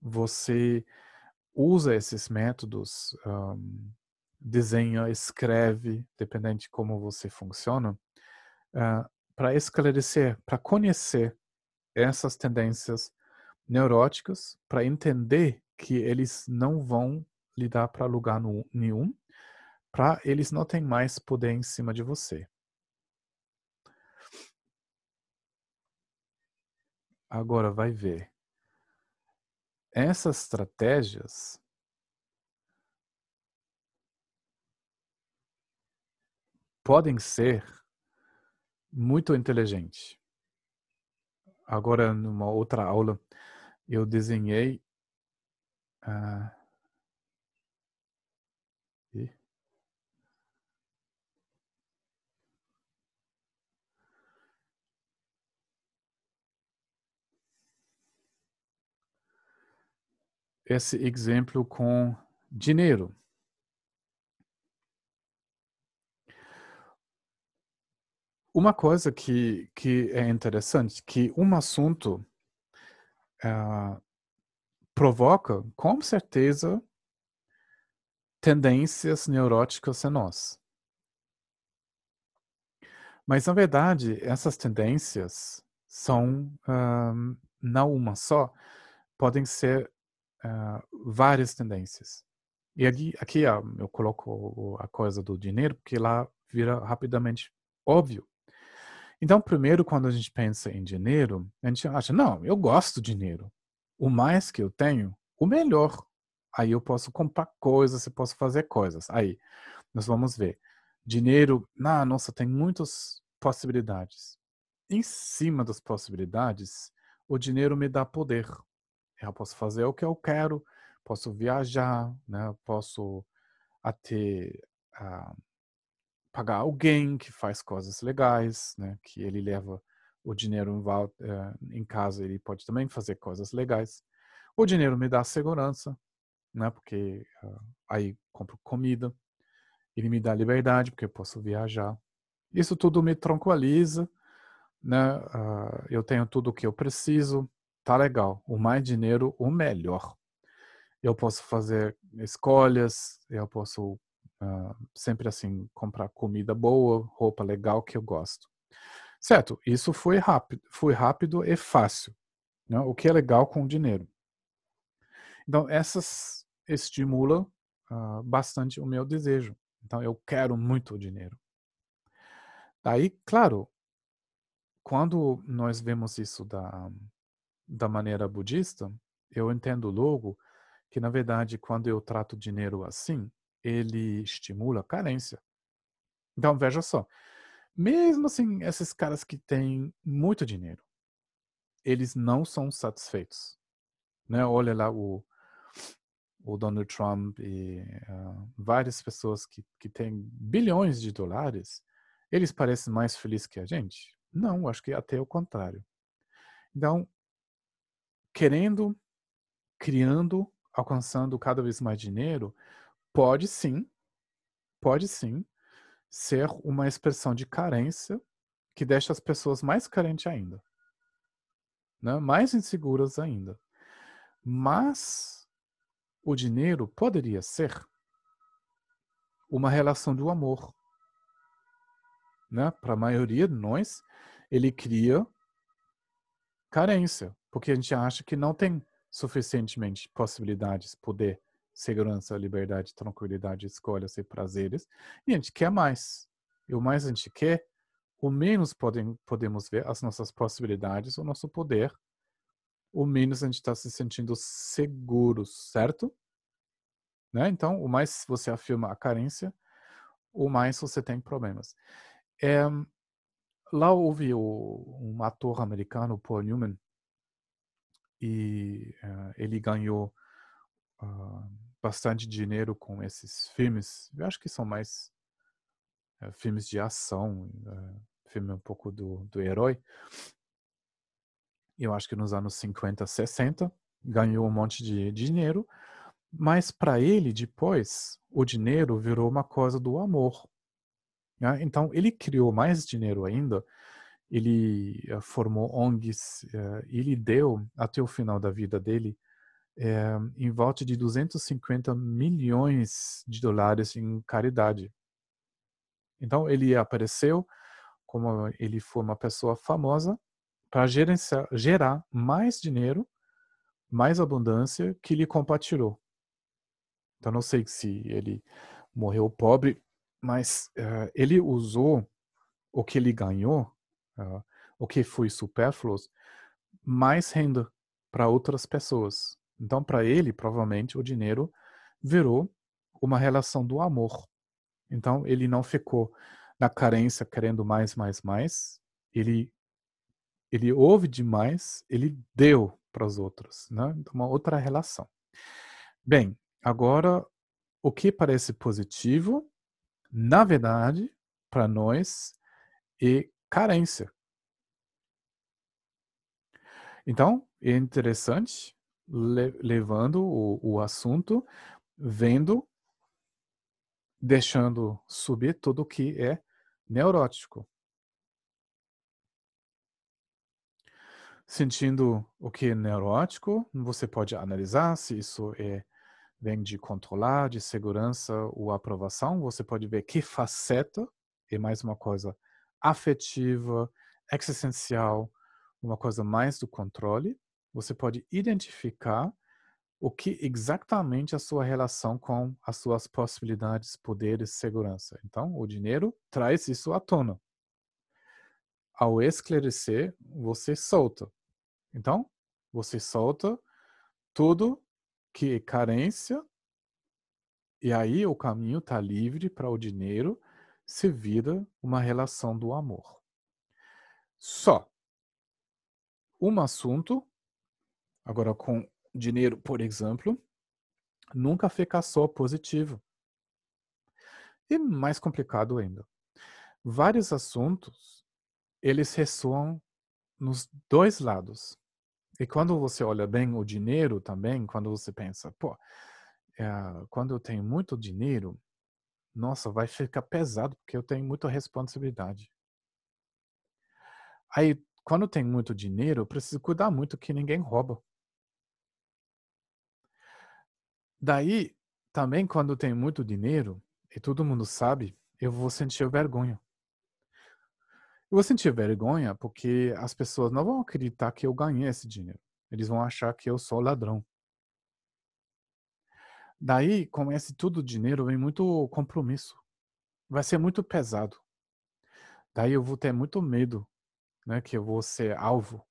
Speaker 1: você usa esses métodos um, desenha, escreve, dependente de como você funciona, uh, ah, para esclarecer, para conhecer essas tendências neuróticas, para entender que eles não vão lhe dar para lugar nenhum, para eles não terem mais poder em cima de você. Agora vai ver. Essas estratégias podem ser muito inteligentes. Agora, numa outra aula, eu desenhei. Uh, esse exemplo com dinheiro. Uma coisa que, que é interessante, que um assunto uh, provoca, com certeza, tendências neuróticas em nós. Mas, na verdade, essas tendências são uh, não uma só, podem ser uh, várias tendências. E aqui, aqui eu coloco a coisa do dinheiro, porque lá vira rapidamente óbvio. Então, primeiro, quando a gente pensa em dinheiro, a gente acha, não, eu gosto de dinheiro. O mais que eu tenho, o melhor. Aí eu posso comprar coisas, eu posso fazer coisas. Aí, nós vamos ver. Dinheiro, nossa, tem muitas possibilidades. Em cima das possibilidades, o dinheiro me dá poder. Eu posso fazer o que eu quero, posso viajar, né? posso até uh, pagar alguém que faz coisas legais, né? Que ele leva o dinheiro em, uh, em casa, ele pode também fazer coisas legais. O dinheiro me dá segurança, né? Porque uh, aí compro comida. Ele me dá liberdade, porque eu posso viajar. Isso tudo me tranquiliza, né? Uh, eu tenho tudo o que eu preciso, tá legal. O mais dinheiro, o melhor. Eu posso fazer escolhas, eu posso uh, sempre assim comprar comida boa, roupa legal que eu gosto. Certo? Isso foi rápido, foi rápido e fácil. Né? O que é legal com o dinheiro. Então essas estimulam uh, bastante o meu desejo. Então eu quero muito dinheiro. Daí, claro, quando nós vemos isso da, da maneira budista, eu entendo logo que, na verdade, quando eu trato dinheiro assim, ele estimula a carência. Então, veja só. Mesmo assim, esses caras que têm muito dinheiro, eles não são satisfeitos. Né? Olha lá o, o Donald Trump e uh, várias pessoas que, que têm bilhões de dólares, eles parecem mais felizes que a gente? Não, acho que até o contrário. Então, querendo, criando, alcançando cada vez mais dinheiro, pode sim, pode sim ser uma expressão de carência que deixa as pessoas mais carentes ainda, né? mais inseguras ainda. Mas o dinheiro poderia ser uma relação do amor né, para a maioria de nós, ele cria carência, porque a gente acha que não tem suficientemente possibilidades, poder, segurança, liberdade, tranquilidade, escolhas e prazeres, e a gente quer mais. E o mais a gente quer, o menos podem, podemos ver as nossas possibilidades, o nosso poder, o menos a gente está se sentindo seguro, certo? Né? Então, o mais você afirma a carência, o mais você tem problemas. É, lá houve o, um ator americano, Paul Newman, e uh, ele ganhou uh, bastante dinheiro com esses filmes. Eu acho que são mais uh, filmes de ação, filme um pouco do, do herói. Eu acho que nos anos 50, 60, ganhou um monte de, de dinheiro, mas para ele, depois, o dinheiro virou uma coisa do amor. Né? Então, ele criou mais dinheiro ainda, ele uh, formou ONGs, uh, ele deu, até o final da vida dele, uh, em volta de 250 milhões de dólares em caridade. Então, ele apareceu como ele foi uma pessoa famosa para gerar mais dinheiro, mais abundância que ele compartilhou. Então, não sei se ele morreu pobre mas ele usou o que ele ganhou, uh, o que foi supérfluo, mais renda para outras pessoas. Então, para ele, provavelmente, o dinheiro virou uma relação do amor. Então, ele não ficou na carência querendo mais, mais, mais. Ele ele ouve demais, ele deu para os outros, né? Então, uma outra relação. Bem, agora o que parece positivo na verdade, para nós, é carência. Então, é interessante le levando o, o assunto, vendo, deixando subir tudo que é neurótico. Sentindo o que é neurótico, você pode analisar se isso é vem de controlar, de segurança ou aprovação. Você pode ver que faceta é mais uma coisa afetiva, existencial, uma coisa mais do controle. Você pode identificar o que exatamente a sua relação com as suas possibilidades, poderes, segurança. Então, o dinheiro traz isso à tona. Ao esclarecer, você solta. Então, você solta tudo que é carência, e aí o caminho está livre para o dinheiro se vira uma relação do amor. Só um assunto, agora com dinheiro, por exemplo, nunca fica só positivo. E mais complicado ainda. Vários assuntos, eles ressoam nos dois lados. E quando você olha bem o dinheiro também, quando você pensa, pô, é, quando eu tenho muito dinheiro, nossa, vai ficar pesado porque eu tenho muita responsabilidade. Aí, quando tem muito dinheiro, eu preciso cuidar muito que ninguém rouba. Daí, também quando tem muito dinheiro, e todo mundo sabe, eu vou sentir vergonha. Eu vou sentir vergonha porque as pessoas não vão acreditar que eu ganhei esse dinheiro. Eles vão achar que eu sou ladrão. Daí, com esse tudo dinheiro, vem muito compromisso. Vai ser muito pesado. Daí eu vou ter muito medo, né, que eu vou ser alvo,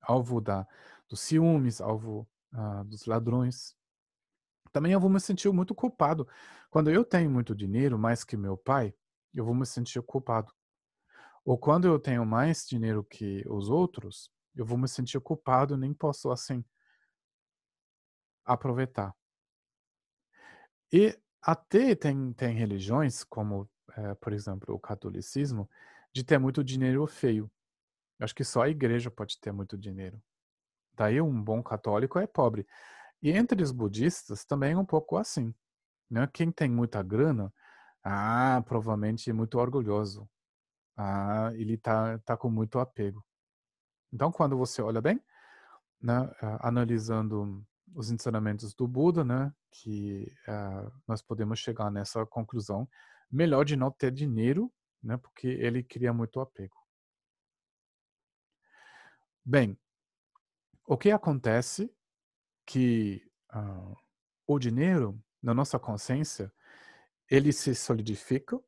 Speaker 1: alvo da dos ciúmes, alvo uh, dos ladrões. Também eu vou me sentir muito culpado. Quando eu tenho muito dinheiro, mais que meu pai, eu vou me sentir culpado. Ou quando eu tenho mais dinheiro que os outros, eu vou me sentir culpado, nem posso assim aproveitar. E até tem, tem religiões, como, é, por exemplo, o catolicismo, de ter muito dinheiro feio. Acho que só a igreja pode ter muito dinheiro. Daí um bom católico é pobre. E entre os budistas também é um pouco assim. Né? Quem tem muita grana, ah, provavelmente é muito orgulhoso. Ah, ele tá, tá com muito apego. Então, quando você olha bem, né, analisando os ensinamentos do Buda, né, que uh, nós podemos chegar nessa conclusão, melhor de não ter dinheiro, né, porque ele cria muito apego. Bem, o que acontece que uh, o dinheiro na nossa consciência ele se solidifica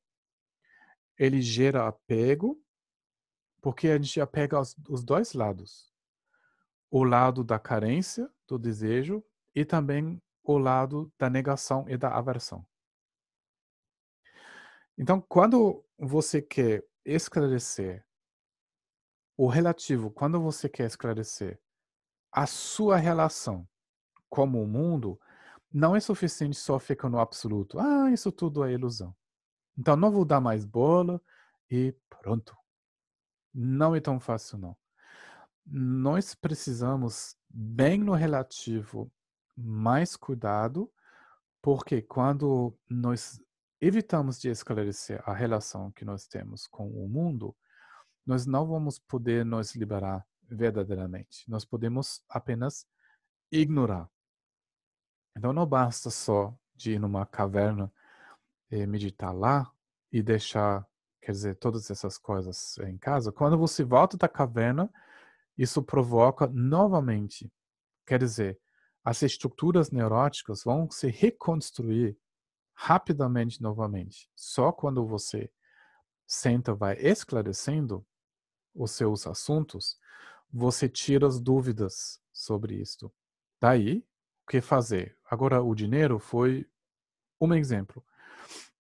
Speaker 1: ele gera apego, porque a gente apega os dois lados. O lado da carência, do desejo, e também o lado da negação e da aversão. Então, quando você quer esclarecer o relativo, quando você quer esclarecer a sua relação como o mundo, não é suficiente só ficar no absoluto. Ah, isso tudo é ilusão. Então não vou dar mais bola e pronto. Não é tão fácil não. Nós precisamos, bem no relativo, mais cuidado, porque quando nós evitamos de esclarecer a relação que nós temos com o mundo, nós não vamos poder nos liberar verdadeiramente. Nós podemos apenas ignorar. Então não basta só de ir numa caverna eh, meditar lá e deixar, quer dizer, todas essas coisas em casa, quando você volta da caverna, isso provoca novamente, quer dizer, as estruturas neuróticas vão se reconstruir rapidamente novamente. Só quando você senta, vai esclarecendo os seus assuntos, você tira as dúvidas sobre isto. Daí, o que fazer? Agora, o dinheiro foi um exemplo.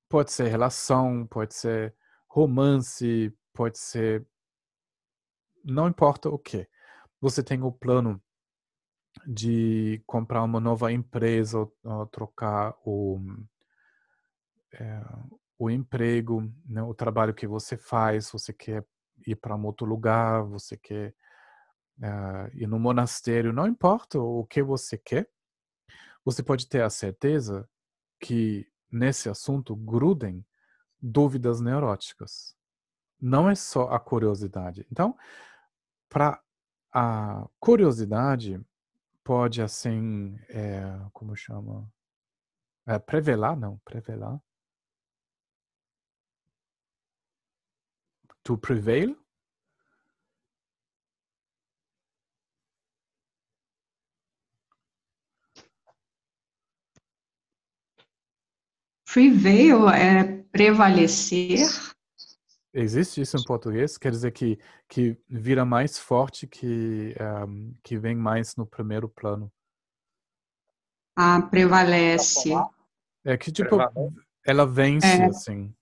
Speaker 1: Pode ser relação, pode ser romance, pode ser. Não importa o que. Você tem o plano de comprar uma nova empresa, ou, ou trocar o, é, o emprego, né, o trabalho que você faz, você quer ir para um outro lugar, você quer uh, ir no monastério, não importa o que você quer, você pode ter a certeza que nesse assunto grudem dúvidas neuróticas. Não é só a curiosidade. Então, para a curiosidade pode assim, é, como chama? É, prevelar, não, prevelar. To prevail?
Speaker 2: Prevail é prevalecer.
Speaker 1: Existe isso em português? Quer dizer que, que vira mais forte, que, um, que vem mais no primeiro plano.
Speaker 2: Ah, prevalece.
Speaker 1: É que tipo, ela vence, é. assim.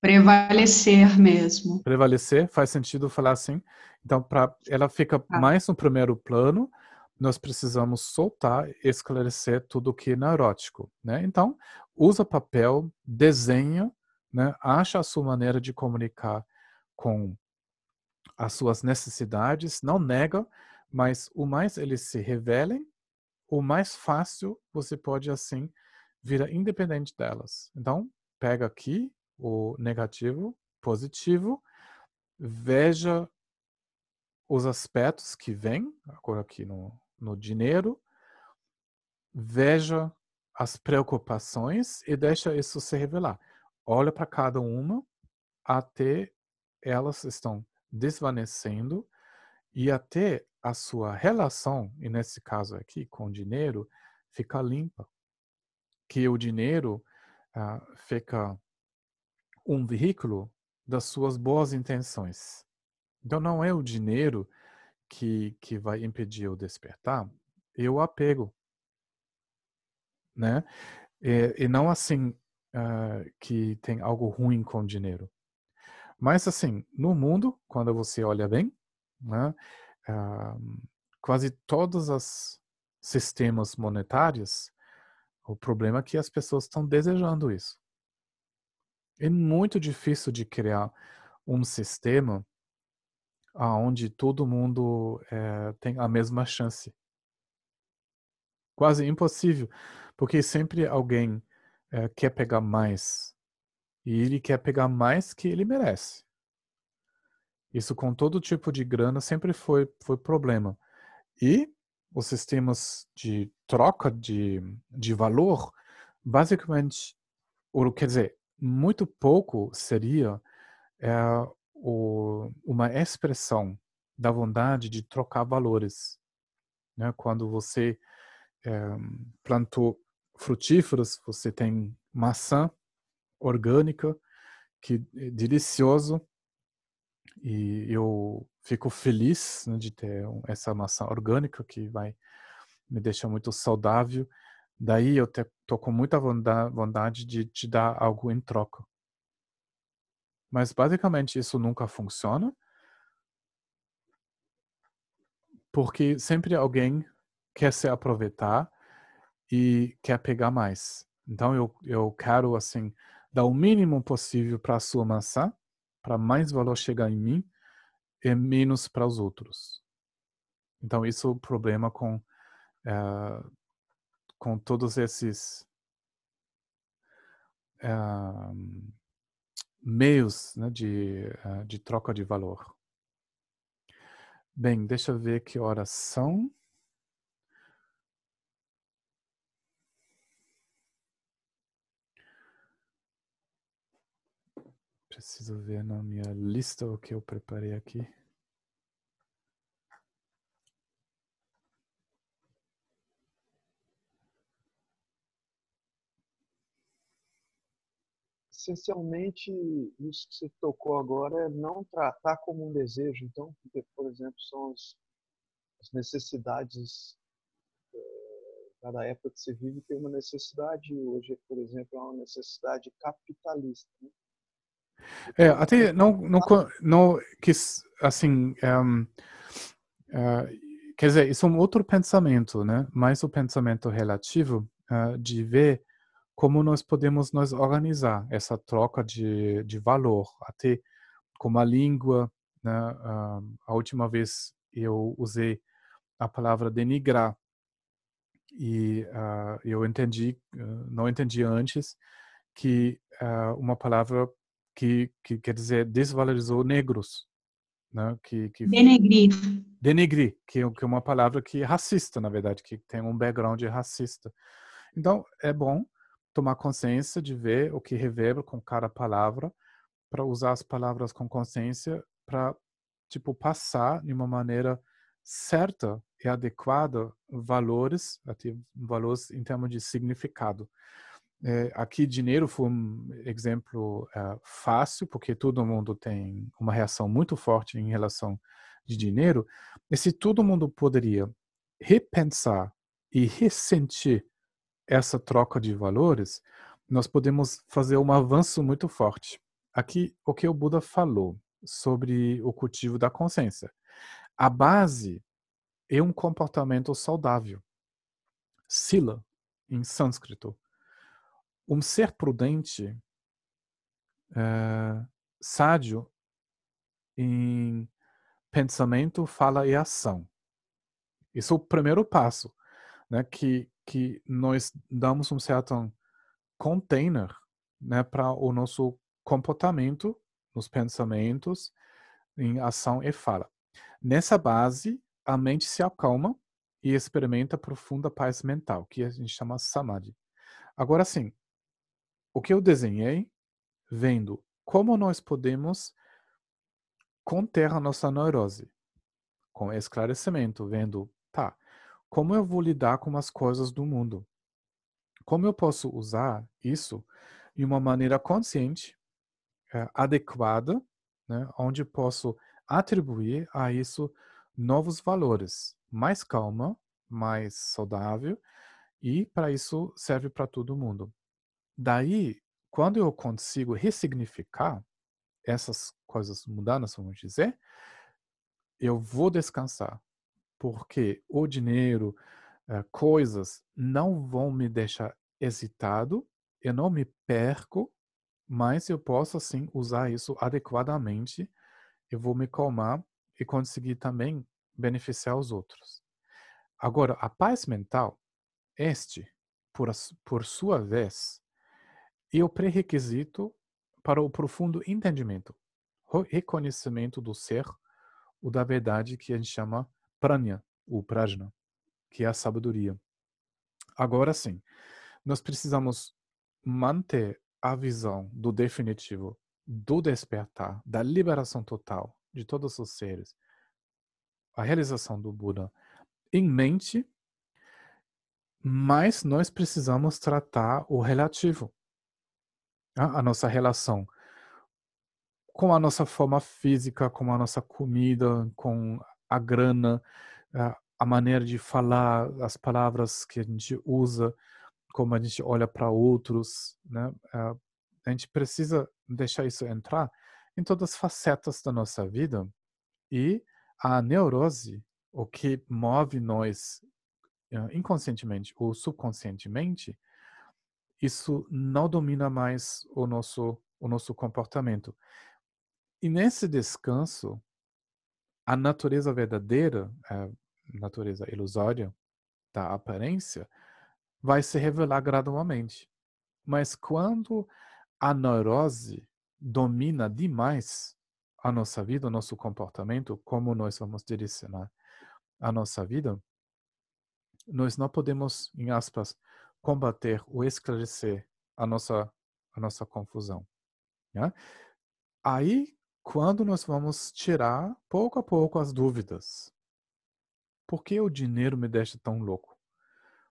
Speaker 2: Prevalecer mesmo.
Speaker 1: Prevalecer, faz sentido falar assim. Então, pra, ela fica ah. mais no primeiro plano, nós precisamos soltar, esclarecer tudo que é neurótico, né? Então, usa papel, desenha, né? Acha a sua maneira de comunicar com as suas necessidades, não nega, mas o mais eles se revelem, o mais fácil você pode assim virar independente delas. Então, pega aqui o negativo, positivo, veja os aspectos que vêm, agora aqui no, no dinheiro, veja as preocupações e deixa isso se revelar. Olha para cada uma até elas estão desvanecendo e até a sua relação, e nesse caso aqui com o dinheiro, fica limpa. Que o dinheiro uh, fica um veículo das suas boas intenções. Então não é o dinheiro que, que vai impedir o despertar, é o apego. Né? E, e não assim uh, que tem algo ruim com dinheiro. Mas assim, no mundo, quando você olha bem, né, uh, quase todos os sistemas monetários, o problema é que as pessoas estão desejando isso. É muito difícil de criar um sistema onde todo mundo é, tem a mesma chance. Quase impossível, porque sempre alguém é, quer pegar mais e ele quer pegar mais que ele merece. Isso com todo tipo de grana sempre foi, foi problema. E os sistemas de troca de, de valor, basicamente, ou quer dizer, muito pouco seria é, o, uma expressão da vontade de trocar valores. Né? Quando você é, plantou frutíferos, você tem maçã orgânica, que é delicioso, e eu fico feliz né, de ter essa maçã orgânica que vai me deixar muito saudável. Daí eu tô com muita vontade de te dar algo em troca. Mas basicamente isso nunca funciona. Porque sempre alguém quer se aproveitar e quer pegar mais. Então eu, eu quero assim dar o mínimo possível para a sua maçã, para mais valor chegar em mim e menos para os outros. Então isso é o problema com uh, com todos esses uh, meios né, de, uh, de troca de valor. Bem, deixa eu ver que horas são. Preciso ver na minha lista o que eu preparei aqui.
Speaker 3: essencialmente, isso que você tocou agora é não tratar como um desejo. Então, porque, por exemplo, são as, necessidades. É, cada época que você vive tem uma necessidade. Hoje, por exemplo, é uma necessidade capitalista. Né?
Speaker 1: É, até não, não, não quis, assim, um, uh, eh, quer dizer, isso é um outro pensamento, né? Mais o pensamento relativo uh, de ver como nós podemos nos organizar essa troca de, de valor, até como a língua, né? Uh, a última vez eu usei a palavra denigrar e eu entendi, não entendi antes, que uma palavra que, que quer dizer desvalorizou negros, né? Que, que
Speaker 2: denegrir,
Speaker 1: denegrir, que, é, que é uma palavra que é racista, na verdade, que tem um background racista. Então é bom tomar consciência de ver o que reverbera com cada palavra, para usar as palavras com consciência para tipo passar de uma maneira certa e adequada valores, até valores em termos de significado. É, aqui dinheiro foi um exemplo é, fácil porque todo mundo tem uma reação muito forte em relação de dinheiro. E se todo mundo poderia repensar e ressentir essa troca de valores, nós podemos fazer um avanço muito forte. Aqui, o que o Buda falou sobre o cultivo da consciência. A base é um comportamento saudável. Sila, em sânscrito. Um ser prudente, é, sádio em pensamento, fala e ação. Isso é o primeiro passo, né? Que que nós damos um certo container né, para o nosso comportamento, nos pensamentos, em ação e fala. Nessa base, a mente se acalma e experimenta profunda paz mental, que a gente chama samadhi. Agora sim, o que eu desenhei, vendo como nós podemos conter a nossa neurose, com esclarecimento, vendo, tá, como eu vou lidar com as coisas do mundo? Como eu posso usar isso de uma maneira consciente, é, adequada, né, onde posso atribuir a isso novos valores, mais calma, mais saudável, e para isso serve para todo mundo. Daí, quando eu consigo ressignificar essas coisas mudadas, vamos dizer, eu vou descansar, porque o dinheiro, eh, coisas não vão me deixar excitado, eu não me perco, mas eu posso assim usar isso adequadamente, eu vou me calmar e conseguir também beneficiar os outros. Agora, a paz mental, este, por, por sua vez, é o pré-requisito para o profundo entendimento, reconhecimento do ser, o da verdade que a gente chama pranya, o prajna, que é a sabedoria. Agora sim, nós precisamos manter a visão do definitivo, do despertar, da liberação total de todos os seres, a realização do Buda em mente, mas nós precisamos tratar o relativo, a nossa relação com a nossa forma física, com a nossa comida, com a grana, a maneira de falar, as palavras que a gente usa, como a gente olha para outros, né? A gente precisa deixar isso entrar em todas as facetas da nossa vida e a neurose, o que move nós inconscientemente ou subconscientemente, isso não domina mais o nosso o nosso comportamento. E nesse descanso, a natureza verdadeira, a natureza ilusória da aparência, vai se revelar gradualmente. Mas quando a neurose domina demais a nossa vida, o nosso comportamento, como nós vamos direcionar a nossa vida, nós não podemos, em aspas, combater ou esclarecer a nossa, a nossa confusão. Né? Aí, quando nós vamos tirar pouco a pouco as dúvidas, por que o dinheiro me deixa tão louco?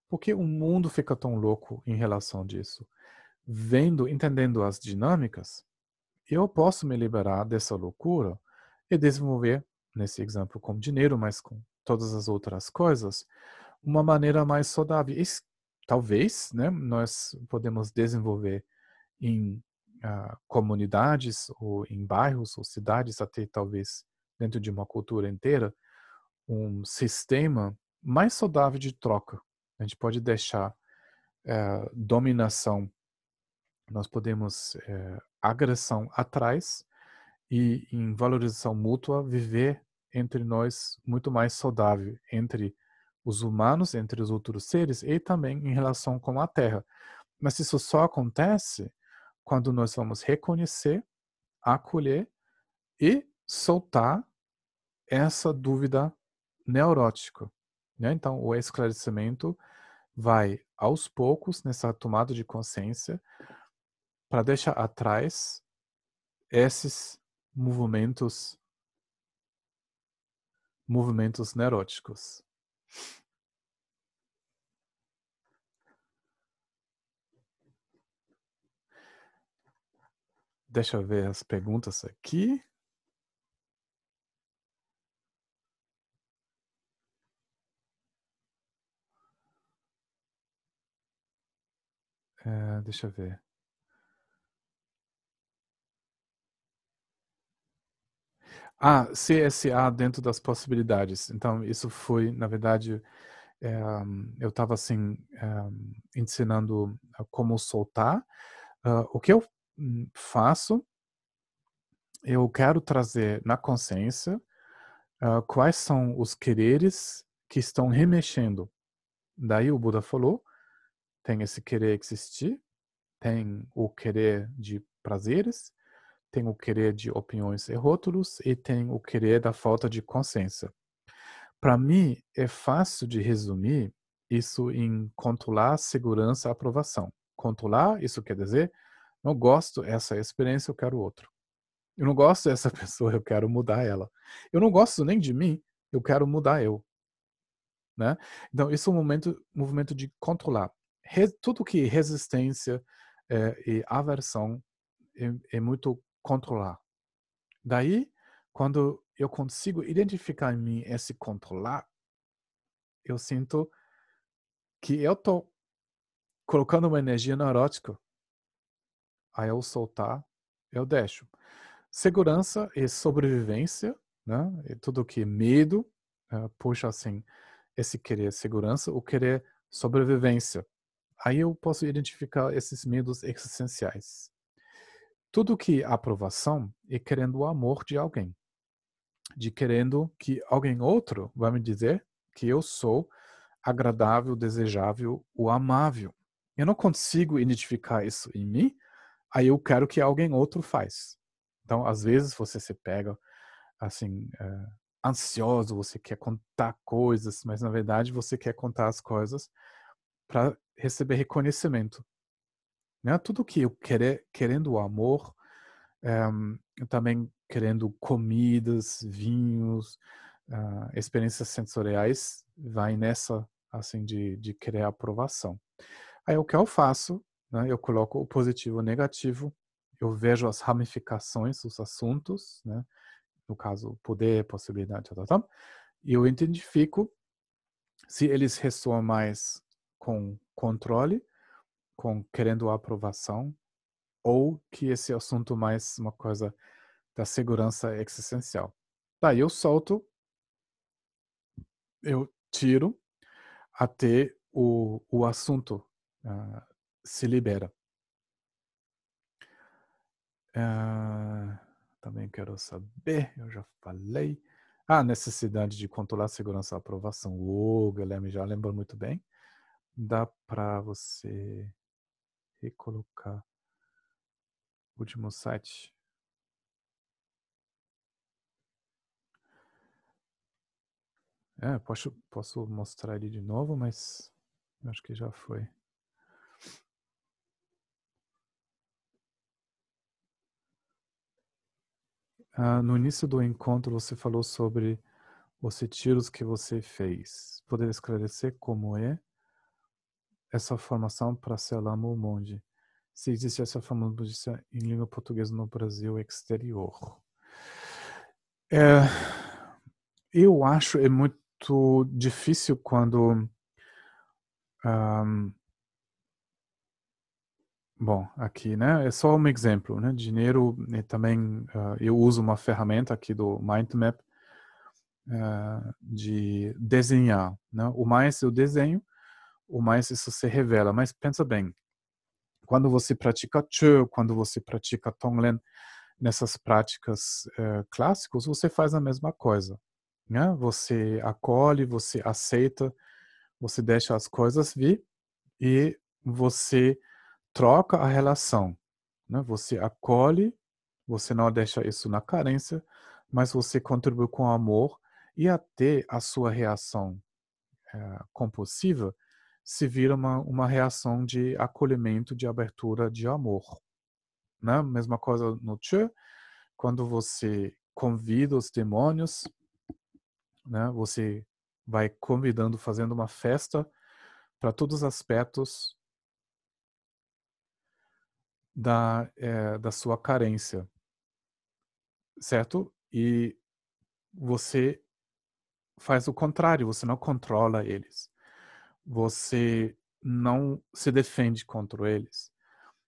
Speaker 1: Por que o mundo fica tão louco em relação disso? Vendo, entendendo as dinâmicas, eu posso me liberar dessa loucura e desenvolver, nesse exemplo, com dinheiro, mas com todas as outras coisas, uma maneira mais saudável talvez, né, nós podemos desenvolver em uh, comunidades ou em bairros ou cidades, até talvez dentro de uma cultura inteira, um sistema mais saudável de troca. A gente pode deixar uh, dominação, nós podemos uh, agressão atrás e em valorização mútua viver entre nós muito mais saudável entre os humanos, entre os outros seres e também em relação com a Terra. Mas isso só acontece quando nós vamos reconhecer, acolher e soltar essa dúvida neurótica. Né? Então, o esclarecimento vai aos poucos nessa tomada de consciência para deixar atrás esses movimentos movimentos neuróticos. Deixa eu ver as perguntas aqui. É, deixa eu ver. Ah, CSA dentro das possibilidades. Então, isso foi, na verdade, é, eu estava assim, é, ensinando como soltar. Uh, o que eu hum, faço, eu quero trazer na consciência uh, quais são os quereres que estão remexendo. Daí o Buda falou, tem esse querer existir, tem o querer de prazeres, tem o querer de opiniões e rótulos e tem o querer da falta de consciência. Para mim, é fácil de resumir isso em controlar segurança aprovação. Controlar, isso quer dizer, não gosto dessa experiência, eu quero outro. Eu não gosto dessa pessoa, eu quero mudar ela. Eu não gosto nem de mim, eu quero mudar eu. Né? Então, isso é um momento, movimento de controlar. Re, tudo que resistência é, e aversão é, é muito controlar. Daí, quando eu consigo identificar em mim esse controlar, eu sinto que eu tô colocando uma energia neurótica. Aí eu soltar, eu deixo. Segurança e sobrevivência, né? E tudo que é medo, uh, puxa assim, esse querer segurança, o querer sobrevivência. Aí eu posso identificar esses medos existenciais. Tudo que aprovação é querendo o amor de alguém. De querendo que alguém outro vai me dizer que eu sou agradável, desejável, o amável. Eu não consigo identificar isso em mim, aí eu quero que alguém outro faz. Então, às vezes você se pega assim, é, ansioso, você quer contar coisas, mas na verdade você quer contar as coisas para receber reconhecimento. Né? Tudo que eu querer, querendo amor, um, também querendo comidas, vinhos, uh, experiências sensoriais, vai nessa assim de, de querer aprovação. Aí o que eu faço, né, eu coloco o positivo e o negativo, eu vejo as ramificações os assuntos, né, no caso poder, possibilidade, tal, tal, e eu identifico se eles ressoam mais com controle, com querendo aprovação, ou que esse assunto mais uma coisa da segurança existencial. Daí eu solto, eu tiro até o, o assunto uh, se libera. Uh, também quero saber, eu já falei. A ah, necessidade de controlar a segurança e aprovação. O Guilherme já lembra muito bem. Dá para você recolocar último site. É, posso, posso mostrar ele de novo, mas acho que já foi. Ah, no início do encontro você falou sobre os retiros que você fez. Poderia esclarecer como é essa formação para ser lama monge? Se existe essa formação em língua portuguesa no Brasil exterior. É, eu acho é muito muito difícil quando. Um, bom, aqui, né? É só um exemplo, né? Dinheiro, né, também uh, eu uso uma ferramenta aqui do MindMap uh, de desenhar, né? O mais eu desenho, o mais isso se revela. Mas pensa bem, quando você pratica Chu, quando você pratica Tonglen, nessas práticas uh, clássicas, você faz a mesma coisa. Né? Você acolhe, você aceita, você deixa as coisas vir e você troca a relação. Né? Você acolhe, você não deixa isso na carência, mas você contribui com amor e até a sua reação é, compulsiva se vira uma, uma reação de acolhimento, de abertura, de amor. Né? Mesma coisa no Tchê, quando você convida os demônios né? Você vai convidando, fazendo uma festa para todos os aspectos da, é, da sua carência, certo? E você faz o contrário, você não controla eles. Você não se defende contra eles.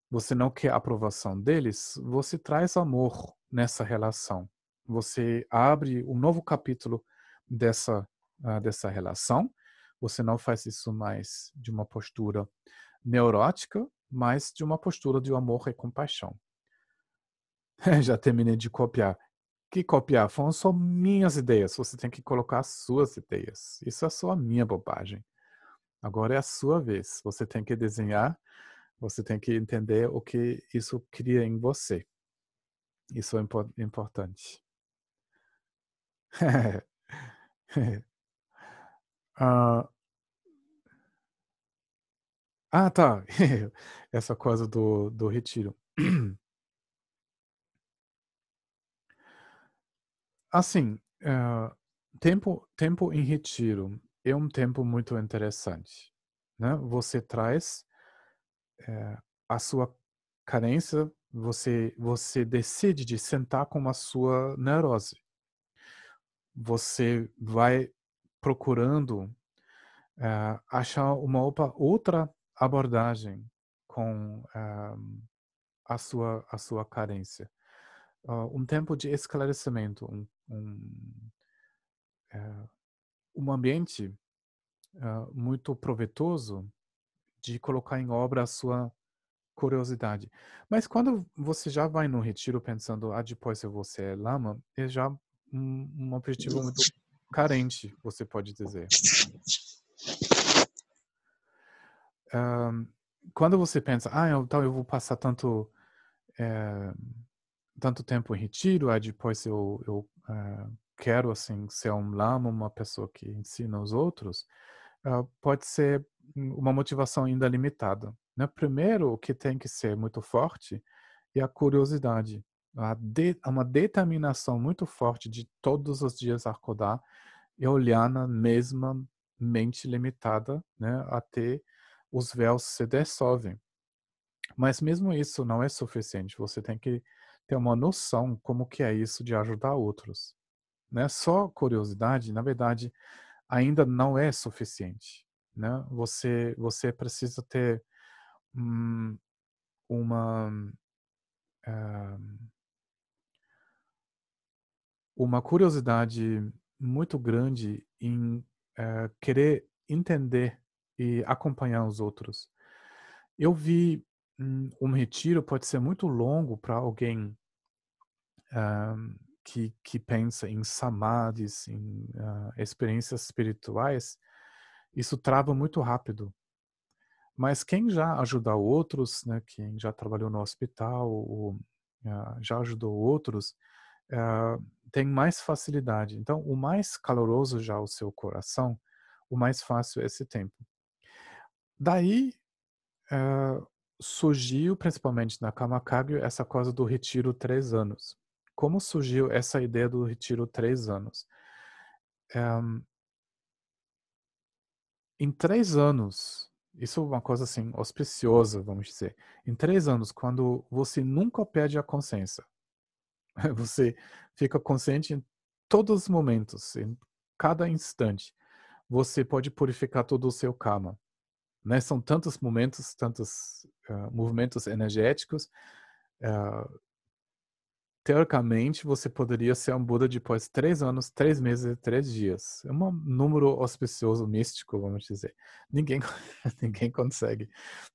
Speaker 1: Você não quer a aprovação deles, você traz amor nessa relação. Você abre um novo capítulo dessa, uh, dessa relação. Você não faz isso mais de uma postura neurótica, mas de uma postura de amor e compaixão. Já terminei de copiar. Que copiar? Foram só minhas ideias. Você tem que colocar as suas ideias. Isso é só a minha bobagem. Agora é a sua vez. Você tem que desenhar Você tem que entender o que isso cria em você. Isso é impo importante. ah, ah, tá. Essa coisa do, do retiro. Assim, uh, tempo, tempo em retiro é um tempo muito interessante. Né? Você traz uh, a sua carência, você, você decide de sentar com a sua neurose. Você vai procurando uh, achar uma outra abordagem com a, sua, a sua carência. um tempo de esclarecimento, um, um, é, um ambiente uh, muito proveitoso de colocar em obra a sua curiosidade. Mas quando você já vai no retiro pensando, ah, depois eu vou ser lama, é já um, um objetivo muito carente, você pode dizer. Um, quando você pensa, ah, então eu vou passar tanto é, tanto tempo em retiro, aí depois eu, eu uh, quero assim ser um lama, uma pessoa que ensina os outros, uh, pode ser uma motivação ainda limitada. Né? Primeiro, o que tem que ser muito forte é a curiosidade, a de, uma determinação muito forte de todos os dias acordar e olhar na mesma mente limitada, né, até os véus se dissolvem. Mas mesmo isso não é suficiente. Você tem que ter uma noção como que é isso de ajudar outros. Né? Só curiosidade, na verdade, ainda não é suficiente. Né? Você, você precisa ter uma uh, uma curiosidade muito grande em uh, querer entender e acompanhar os outros. Eu vi um, um retiro pode ser muito longo para alguém uh, que, que pensa em samadhis, em uh, experiências espirituais. Isso trava muito rápido. Mas quem já ajudou outros, né, quem já trabalhou no hospital ou uh, já ajudou outros, tem mais facilidade. Então, o mais caloroso já o seu coração, o mais fácil é esse tempo. Daí, uh, surgiu, principalmente na Kamakagyo, essa coisa do retiro três anos. Como surgiu essa ideia do retiro três anos? Um, em três anos, isso é uma coisa assim, auspiciosa, vamos dizer. Em três anos, quando você nunca perde a consciência, você fica consciente em todos os momentos, em cada instante, você pode purificar todo o seu karma. Né? São tantos momentos, tantos uh, movimentos energéticos. Uh, teoricamente, você poderia ser um Buda depois de três anos, três meses e três dias. É um número auspicioso, místico, vamos dizer. Ninguém, ninguém consegue.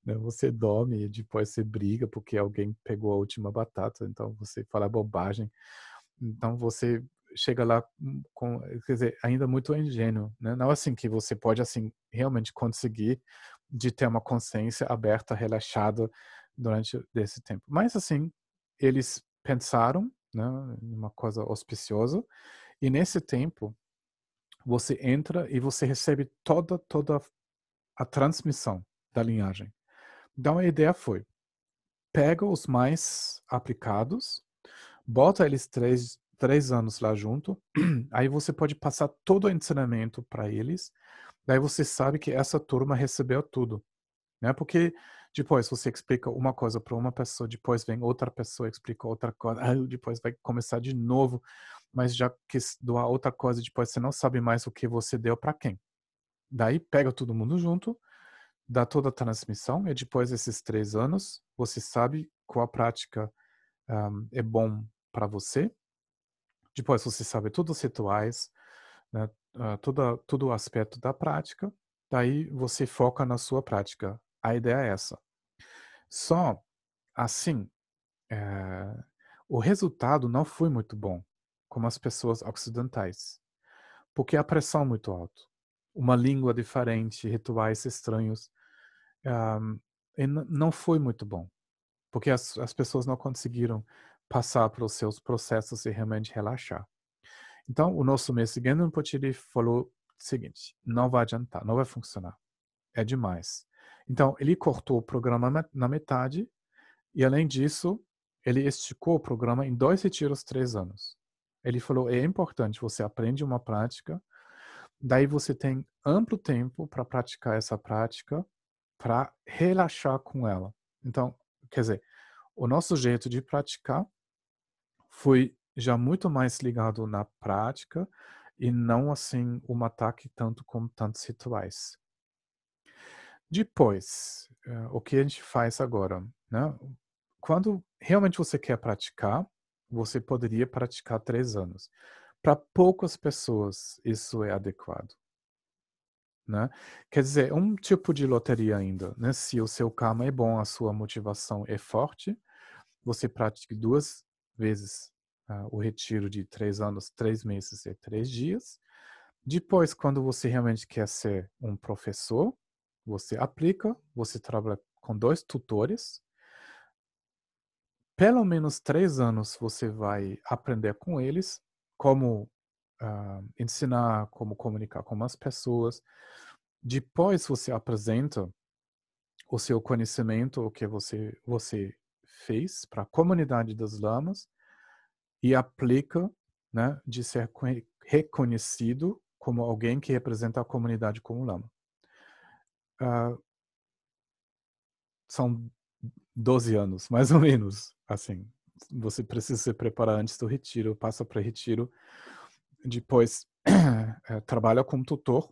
Speaker 1: Né? Você dorme e depois você briga porque alguém pegou a última batata, então você fala bobagem. Então você chega lá com, quer dizer, ainda muito ingênuo, né? Não assim que você pode assim realmente conseguir de ter uma consciência aberta, relaxada durante esse tempo. Mas assim, eles pensaram, né, uma coisa auspiciosa, e nesse tempo você entra e você recebe toda toda a transmissão da linhagem. Então a ideia foi pega os mais aplicados, bota eles três, três anos lá junto, aí você pode passar todo o ensinamento para eles Daí você sabe que essa turma recebeu tudo, né? Porque depois você explica uma coisa para uma pessoa, depois vem outra pessoa explica outra coisa, depois vai começar de novo, mas já que doar outra coisa, depois você não sabe mais o que você deu para quem. Daí pega todo mundo junto, dá toda a transmissão e depois desses três anos você sabe qual prática um, é bom para você. Depois você sabe todos os rituais, né, uh, todo, todo o aspecto da prática, daí você foca na sua prática. A ideia é essa. Só assim, é, o resultado não foi muito bom, como as pessoas ocidentais, porque a pressão é muito alta, uma língua diferente, rituais estranhos. Um, não foi muito bom, porque as, as pessoas não conseguiram passar pelos seus processos e realmente relaxar. Então, o nosso mestre Genrin ele falou o seguinte, não vai adiantar, não vai funcionar, é demais. Então, ele cortou o programa na metade e, além disso, ele esticou o programa em dois retiros, três anos. Ele falou, é importante, você aprende uma prática, daí você tem amplo tempo para praticar essa prática, para relaxar com ela. Então, quer dizer, o nosso jeito de praticar foi já muito mais ligado na prática e não assim um ataque tanto como tantos rituais. Depois, uh, o que a gente faz agora? Né? Quando realmente você quer praticar, você poderia praticar três anos. Para poucas pessoas, isso é adequado. Né? Quer dizer, um tipo de loteria ainda. Né? Se o seu karma é bom, a sua motivação é forte, você pratique duas vezes uh, o retiro de três anos, três meses e três dias. Depois, quando você realmente quer ser um professor, você aplica, você trabalha com dois tutores. Pelo menos três anos você vai aprender com eles como uh, ensinar, como comunicar com as pessoas. Depois você apresenta o seu conhecimento, o que você, você fez para a comunidade das lamas e aplica né, de ser reconhecido como alguém que representa a comunidade como lama. Uh, são 12 anos, mais ou menos, assim. Você precisa se preparar antes do retiro, passa para retiro, depois é, trabalha como tutor,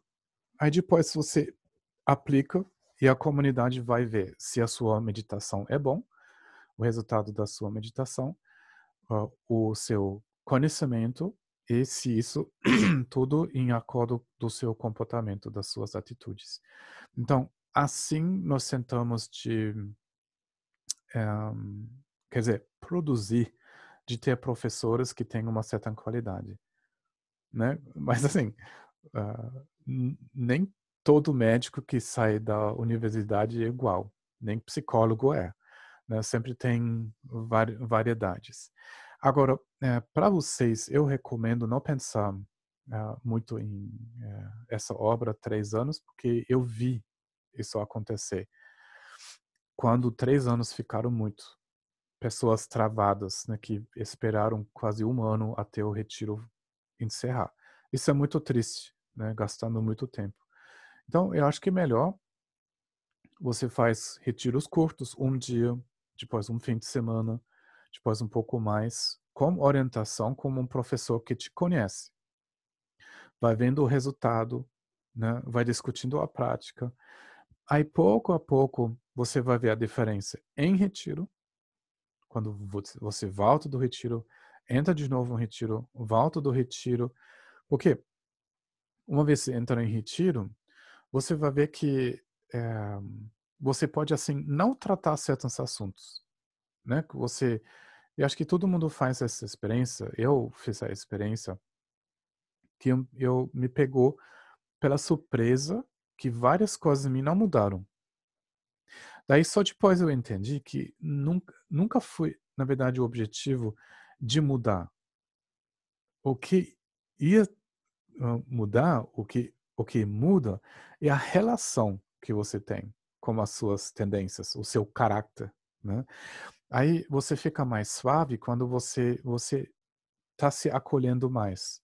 Speaker 1: aí depois você aplica e a comunidade vai ver se a sua meditação é bom, o resultado da sua meditação, uh, o seu conhecimento e se isso tudo em acordo do seu comportamento, das suas atitudes. Então, assim nós tentamos de, um, quer dizer, produzir, de ter professores que tenham uma certa qualidade, né? Mas assim, uh, nem todo médico que sai da universidade é igual, nem psicólogo é, né? Sempre tem vari variedades. Agora, é, para vocês, eu recomendo não pensar uh, muito em uh, essa obra três anos, porque eu vi isso acontecer. Quando três anos ficaram muito, pessoas travadas, né, que esperaram quase um ano até o retiro encerrar. Isso é muito triste, né, gastando muito tempo. Então, eu acho que é melhor você faz retiros curtos, um dia, depois um fim de semana, depois um pouco mais, com orientação como um professor que te conhece. Vai vendo o resultado, né? vai discutindo a prática. Aí, pouco a pouco, você vai ver a diferença em retiro, quando você volta do retiro, entra de novo no retiro, volta do retiro. Porque uma vez você entra em retiro, você vai ver que é, você pode, assim, não tratar certos assuntos. Né? Que você eu acho que todo mundo faz essa experiência. Eu fiz a experiência que eu, eu me pegou pela surpresa que várias coisas em mim não mudaram. Daí só depois eu entendi que nunca, nunca foi, na verdade, o objetivo de mudar. O que ia mudar, o que, o que muda é a relação que você tem com as suas tendências, o seu caráter, né? Aí você fica mais suave quando você você está se acolhendo mais.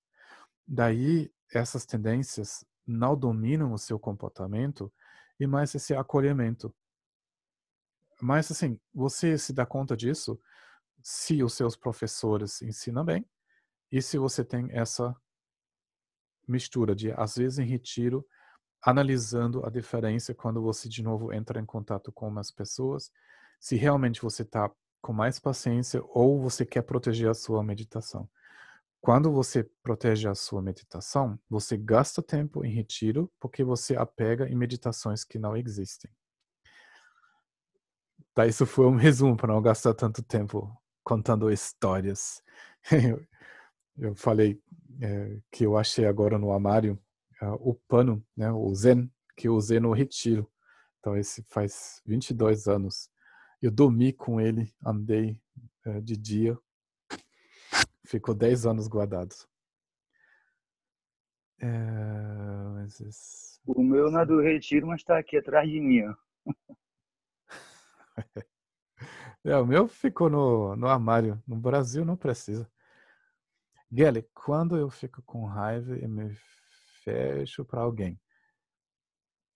Speaker 1: Daí essas tendências não dominam o seu comportamento e mais esse acolhimento. Mas assim, você se dá conta disso se os seus professores ensinam bem e se você tem essa mistura de às vezes em retiro analisando a diferença quando você de novo entra em contato com as pessoas se realmente você está com mais paciência ou você quer proteger a sua meditação. Quando você protege a sua meditação, você gasta tempo em retiro porque você apega em meditações que não existem. Tá, isso foi um resumo para não gastar tanto tempo contando histórias. eu falei é, que eu achei agora no armário uh, o pano, né, o zen, que eu usei no retiro Então, esse faz 22 anos. Eu dormi com ele, andei é, de dia. Ficou 10 anos guardado. É.
Speaker 5: O meu na do retiro, mas está aqui atrás de mim.
Speaker 1: É, o meu ficou no, no armário. No Brasil não precisa. Gelly, quando eu fico com raiva e me fecho para alguém,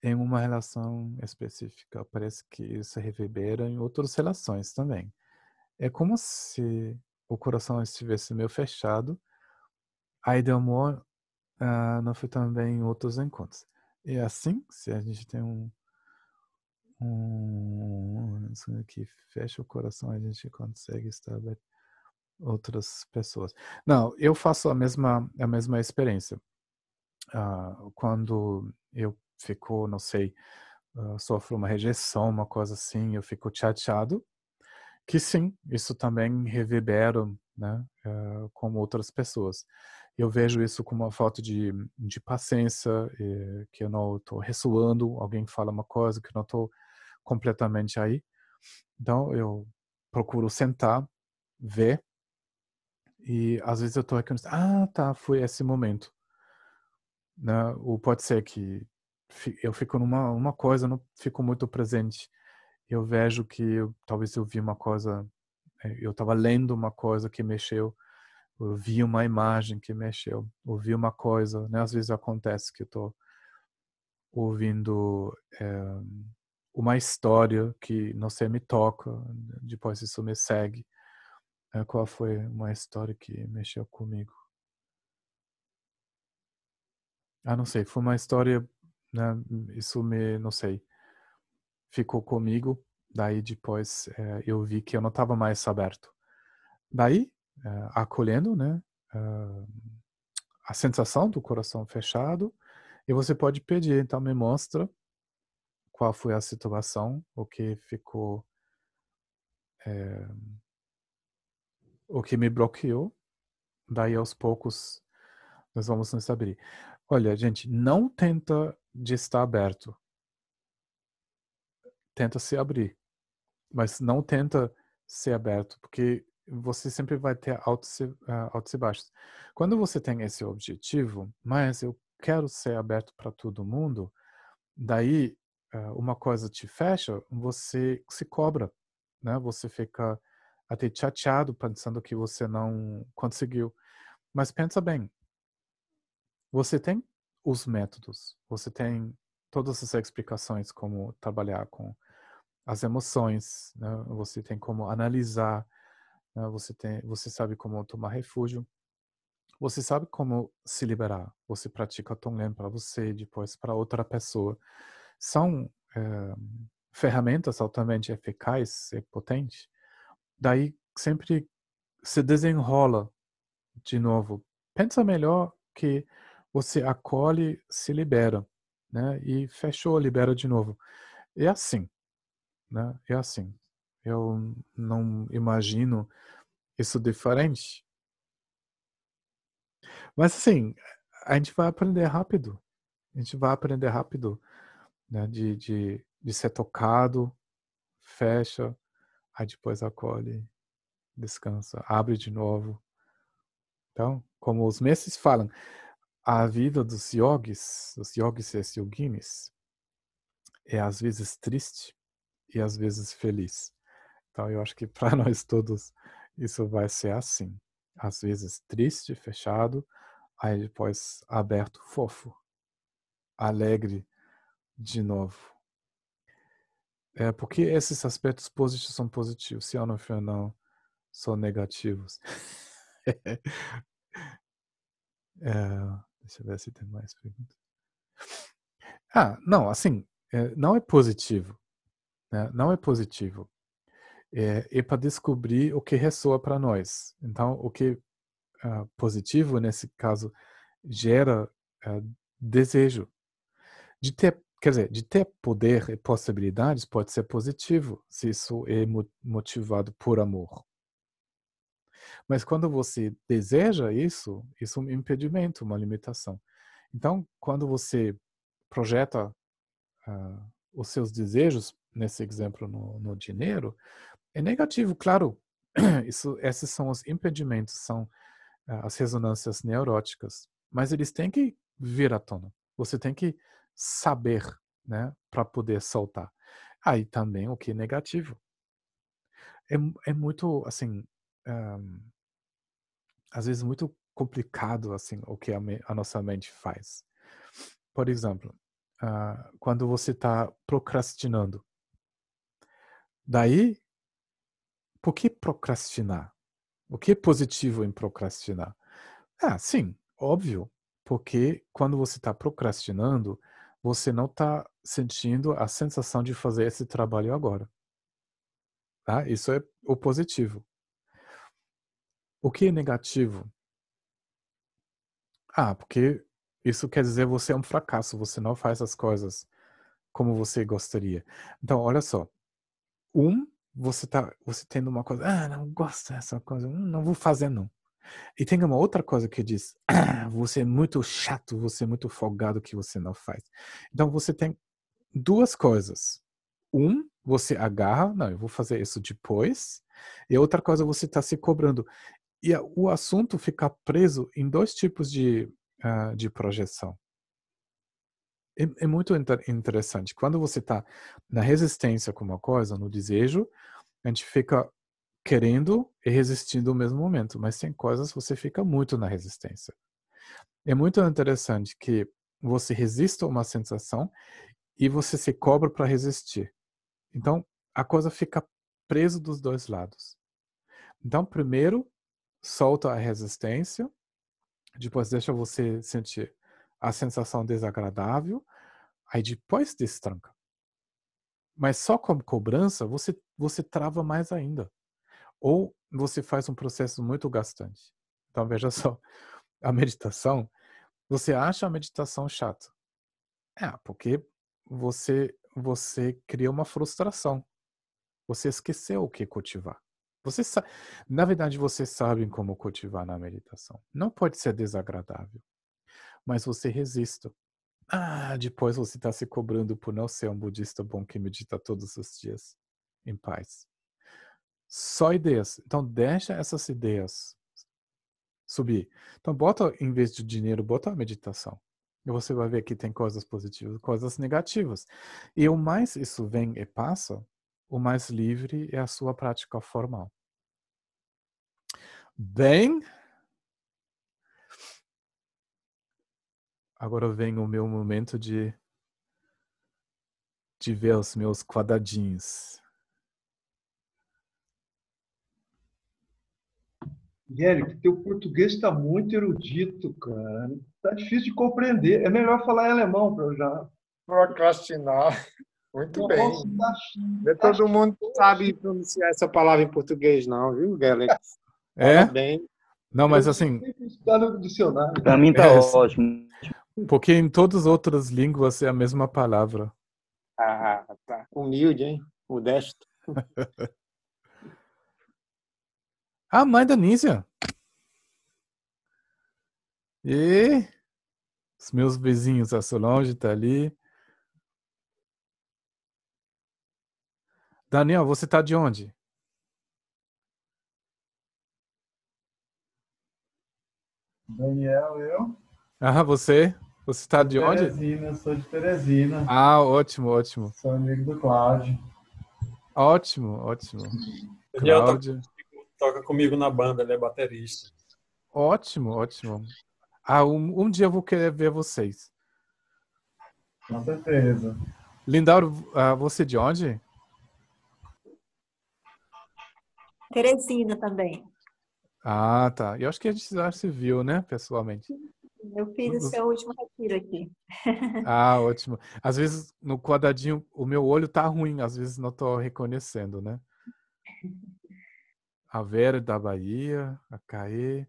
Speaker 1: em uma relação específica, parece que isso reverbera em outras relações também. É como se o coração estivesse meio fechado, aí de amor uh, não foi também em outros encontros. E assim, se a gente tem um, um que fecha o coração, a gente consegue estar outras pessoas. Não, eu faço a mesma a mesma experiência. Uh, quando eu fico, não sei, uh, sofro uma rejeição, uma coisa assim, eu fico chateado. Que sim, isso também reverbera, né, uh, como outras pessoas. Eu vejo isso como uma falta de, de paciência, que eu não estou ressoando, alguém fala uma coisa que eu não estou completamente aí. Então eu procuro sentar, ver e às vezes eu estou aqui, ah, tá, foi esse momento. Né? Ou pode ser que eu fico numa uma coisa, não fico muito presente. Eu vejo que eu, talvez eu vi uma coisa, é, eu estava lendo uma coisa que mexeu, eu vi uma imagem que mexeu, ouvi uma coisa, né? Às vezes acontece que eu estou ouvindo é, uma história que não sei me toca, depois isso me segue. É, qual foi uma história que mexeu comigo? Ah, não sei, foi uma história, né, isso me, não sei, ficou comigo, daí depois é, eu vi que eu não estava mais aberto. Daí, é, acolhendo, né, a sensação do coração fechado, e você pode pedir, então me mostra qual foi a situação, o que ficou, é, o que me bloqueou. Daí aos poucos nós vamos nos abrir. Olha, gente, não tenta de estar aberto. Tenta se abrir. Mas não tenta ser aberto, porque você sempre vai ter altos e, uh, altos e baixos. Quando você tem esse objetivo, mas eu quero ser aberto para todo mundo, daí uma coisa te fecha, você se cobra, né? Você fica até chateado pensando que você não conseguiu. Mas pensa bem, você tem os métodos, você tem todas as explicações como trabalhar com as emoções, né? você tem como analisar, né? você tem, você sabe como tomar refúgio, você sabe como se liberar. Você pratica Tonglen para você, depois para outra pessoa são é, ferramentas altamente eficazes e potentes, daí sempre se desenrola de novo. Pensa melhor que você acolhe, se libera, né? E fechou, libera de novo. É assim, né? É assim. Eu não imagino isso diferente. Mas assim, a gente vai aprender rápido. A gente vai aprender rápido né? de, de, de ser tocado, fecha, aí depois acolhe, descansa, abre de novo. Então, como os mestres falam, a vida dos yogis, dos yogis e yoginis, é às vezes triste e às vezes feliz. Então, eu acho que para nós todos isso vai ser assim. Às vezes triste, fechado, aí depois aberto, fofo, alegre, de novo. É porque esses aspectos positivos são positivos, se no final são negativos. é, deixa eu ver se tem mais perguntas. Ah, não, assim, é, não é positivo. Né? Não é positivo. É, é para descobrir o que ressoa para nós. Então, o que uh, positivo, nesse caso, gera uh, desejo de ter Quer dizer, de ter poder e possibilidades pode ser positivo, se isso é motivado por amor. Mas quando você deseja isso, isso é um impedimento, uma limitação. Então, quando você projeta uh, os seus desejos, nesse exemplo no, no dinheiro, é negativo, claro. Isso, esses são os impedimentos, são uh, as ressonâncias neuróticas. Mas eles têm que vir à tona. Você tem que saber, né, para poder soltar. Aí também o que é negativo. É, é muito, assim, um, às vezes muito complicado, assim, o que a, a nossa mente faz. Por exemplo, uh, quando você está procrastinando. Daí, por que procrastinar? O que é positivo em procrastinar? Ah, sim, óbvio, porque quando você está procrastinando, você não está sentindo a sensação de fazer esse trabalho agora. Tá? Isso é o positivo. O que é negativo? Ah, porque isso quer dizer você é um fracasso, você não faz as coisas como você gostaria. Então, olha só. Um, você tá você tendo uma coisa, ah, não gosto dessa coisa, hum, não vou fazer não. E tem uma outra coisa que diz, ah, você é muito chato, você é muito folgado que você não faz. Então você tem duas coisas. Um, você agarra, não, eu vou fazer isso depois. E outra coisa, você está se cobrando. E o assunto fica preso em dois tipos de, uh, de projeção. É, é muito inter interessante. Quando você está na resistência com uma coisa, no desejo, a gente fica querendo e resistindo ao mesmo momento, mas tem coisas você fica muito na resistência. É muito interessante que você resista a uma sensação e você se cobra para resistir. Então, a coisa fica presa dos dois lados. Então, primeiro, solta a resistência, depois deixa você sentir a sensação desagradável, aí depois destranca. Mas só com cobrança, você, você trava mais ainda. Ou você faz um processo muito gastante. Então, veja só, a meditação, você acha a meditação chata. É, porque você você cria uma frustração. Você esqueceu o que cultivar. Você na verdade, vocês sabem como cultivar na meditação. Não pode ser desagradável, mas você resiste. Ah, depois você está se cobrando por não ser um budista bom que medita todos os dias em paz. Só ideias. Então deixa essas ideias subir. Então bota, em vez de dinheiro, bota a meditação. E você vai ver que tem coisas positivas, coisas negativas. E o mais isso vem e passa, o mais livre é a sua prática formal. Bem, agora vem o meu momento de, de ver os meus quadradinhos.
Speaker 3: Eric, teu português está muito erudito, cara. Tá difícil de compreender. É melhor falar em alemão para eu já.
Speaker 4: Procrastinar. Muito bem. Todo mundo sabe pronunciar essa palavra em português, não, viu, Galax?
Speaker 1: É? Bem. Não, mas assim.
Speaker 5: Para mim tá é, ótimo.
Speaker 1: Porque em todas as outras línguas é a mesma palavra.
Speaker 4: Ah, tá. Humilde, hein? Modesto.
Speaker 1: A mãe da Nícia. E os meus vizinhos, a Solange tá ali. Daniel, você tá de onde?
Speaker 6: Daniel, eu?
Speaker 1: Ah, você? Você tá de, de onde?
Speaker 6: Teresina, sou de Teresina.
Speaker 1: Ah, ótimo, ótimo.
Speaker 6: Sou amigo do Cláudio.
Speaker 1: Ótimo, ótimo.
Speaker 7: Daniel Cláudio. Toca comigo na banda, ele é baterista.
Speaker 1: Ótimo, ótimo. Ah, um, um dia eu vou querer ver vocês.
Speaker 6: Com certeza.
Speaker 1: Lindauro, uh, você de onde?
Speaker 8: Teresina também.
Speaker 1: Ah, tá. Eu acho que a gente já se viu, né, pessoalmente.
Speaker 8: Eu fiz o seu último retiro aqui.
Speaker 1: Ah, ótimo. Às vezes no quadradinho o meu olho tá ruim, às vezes não tô reconhecendo, né? a Vera da Bahia, a Caê,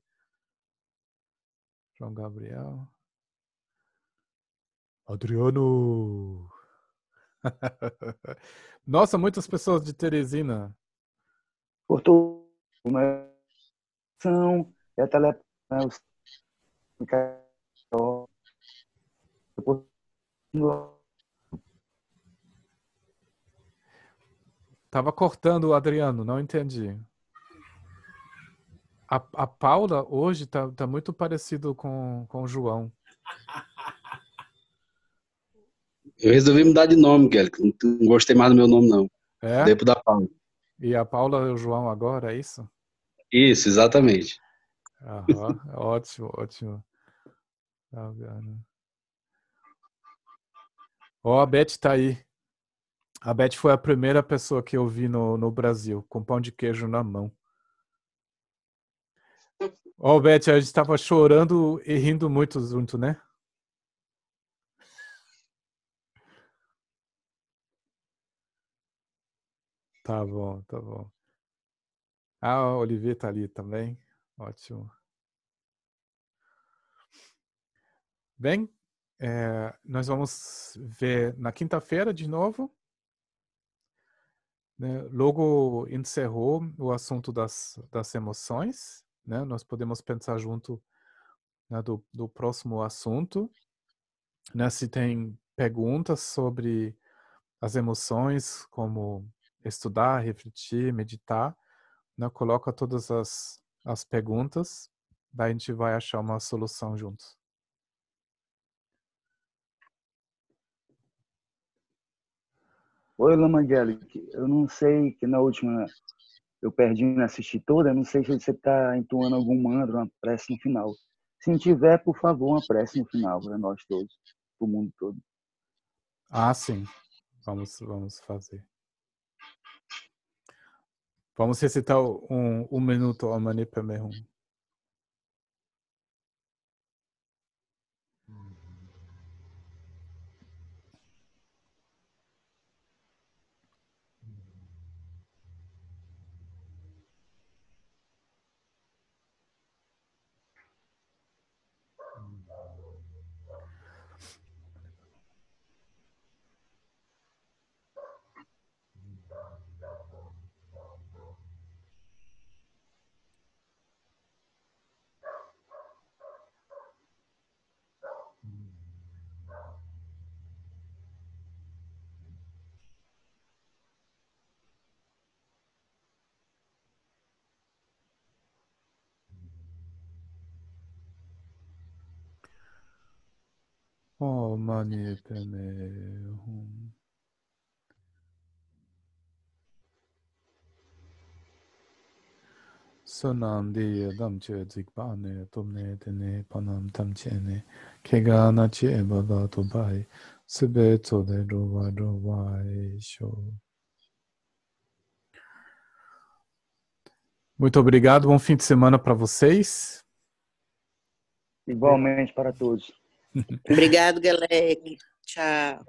Speaker 1: João Gabriel, Adriano. Nossa, muitas pessoas de Teresina.
Speaker 5: Cortou uma são é tele
Speaker 1: Tava cortando o Adriano, não entendi. A, a Paula hoje tá, tá muito parecido com, com o João.
Speaker 9: Eu resolvi mudar de nome, Kelly. Não gostei mais do meu nome, não.
Speaker 1: É?
Speaker 9: Depo da Paula.
Speaker 1: E a Paula e o João agora, é isso?
Speaker 9: Isso, exatamente.
Speaker 1: Aham, ótimo, ótimo. Tá. Ó, a Beth tá aí. A Beth foi a primeira pessoa que eu vi no, no Brasil, com pão de queijo na mão. Ó, Beth, a gente tava chorando e rindo muito junto, né? Tá bom, tá bom. Ah, o Olivier tá ali também. Ótimo. Bem, é, nós vamos ver na quinta-feira de novo. Né? Logo encerrou o assunto das, das emoções. Né? Nós podemos pensar junto né, do, do próximo assunto. Né? Se tem perguntas sobre as emoções, como estudar, refletir, meditar, né? coloca todas as, as perguntas, daí a gente vai achar uma solução juntos.
Speaker 5: Oi, Lamanguele, eu não sei que na última eu perdi e assisti toda, eu não sei se você está entoando algum mantra, uma prece no final. Se tiver, por favor, uma prece no final para nós todos, para o mundo todo.
Speaker 1: Ah, sim. Vamos, vamos fazer. Vamos recitar um, um minuto ao Mani Padme Hum. Oh, Mani Padme Hum. Sonandi damche zikbane tumne tene panam tamchene kega nache baba tobai sube tode rova rova show. Muito obrigado, bom fim de semana para vocês.
Speaker 5: Igualmente para todos.
Speaker 10: Obrigado, galera. Tchau.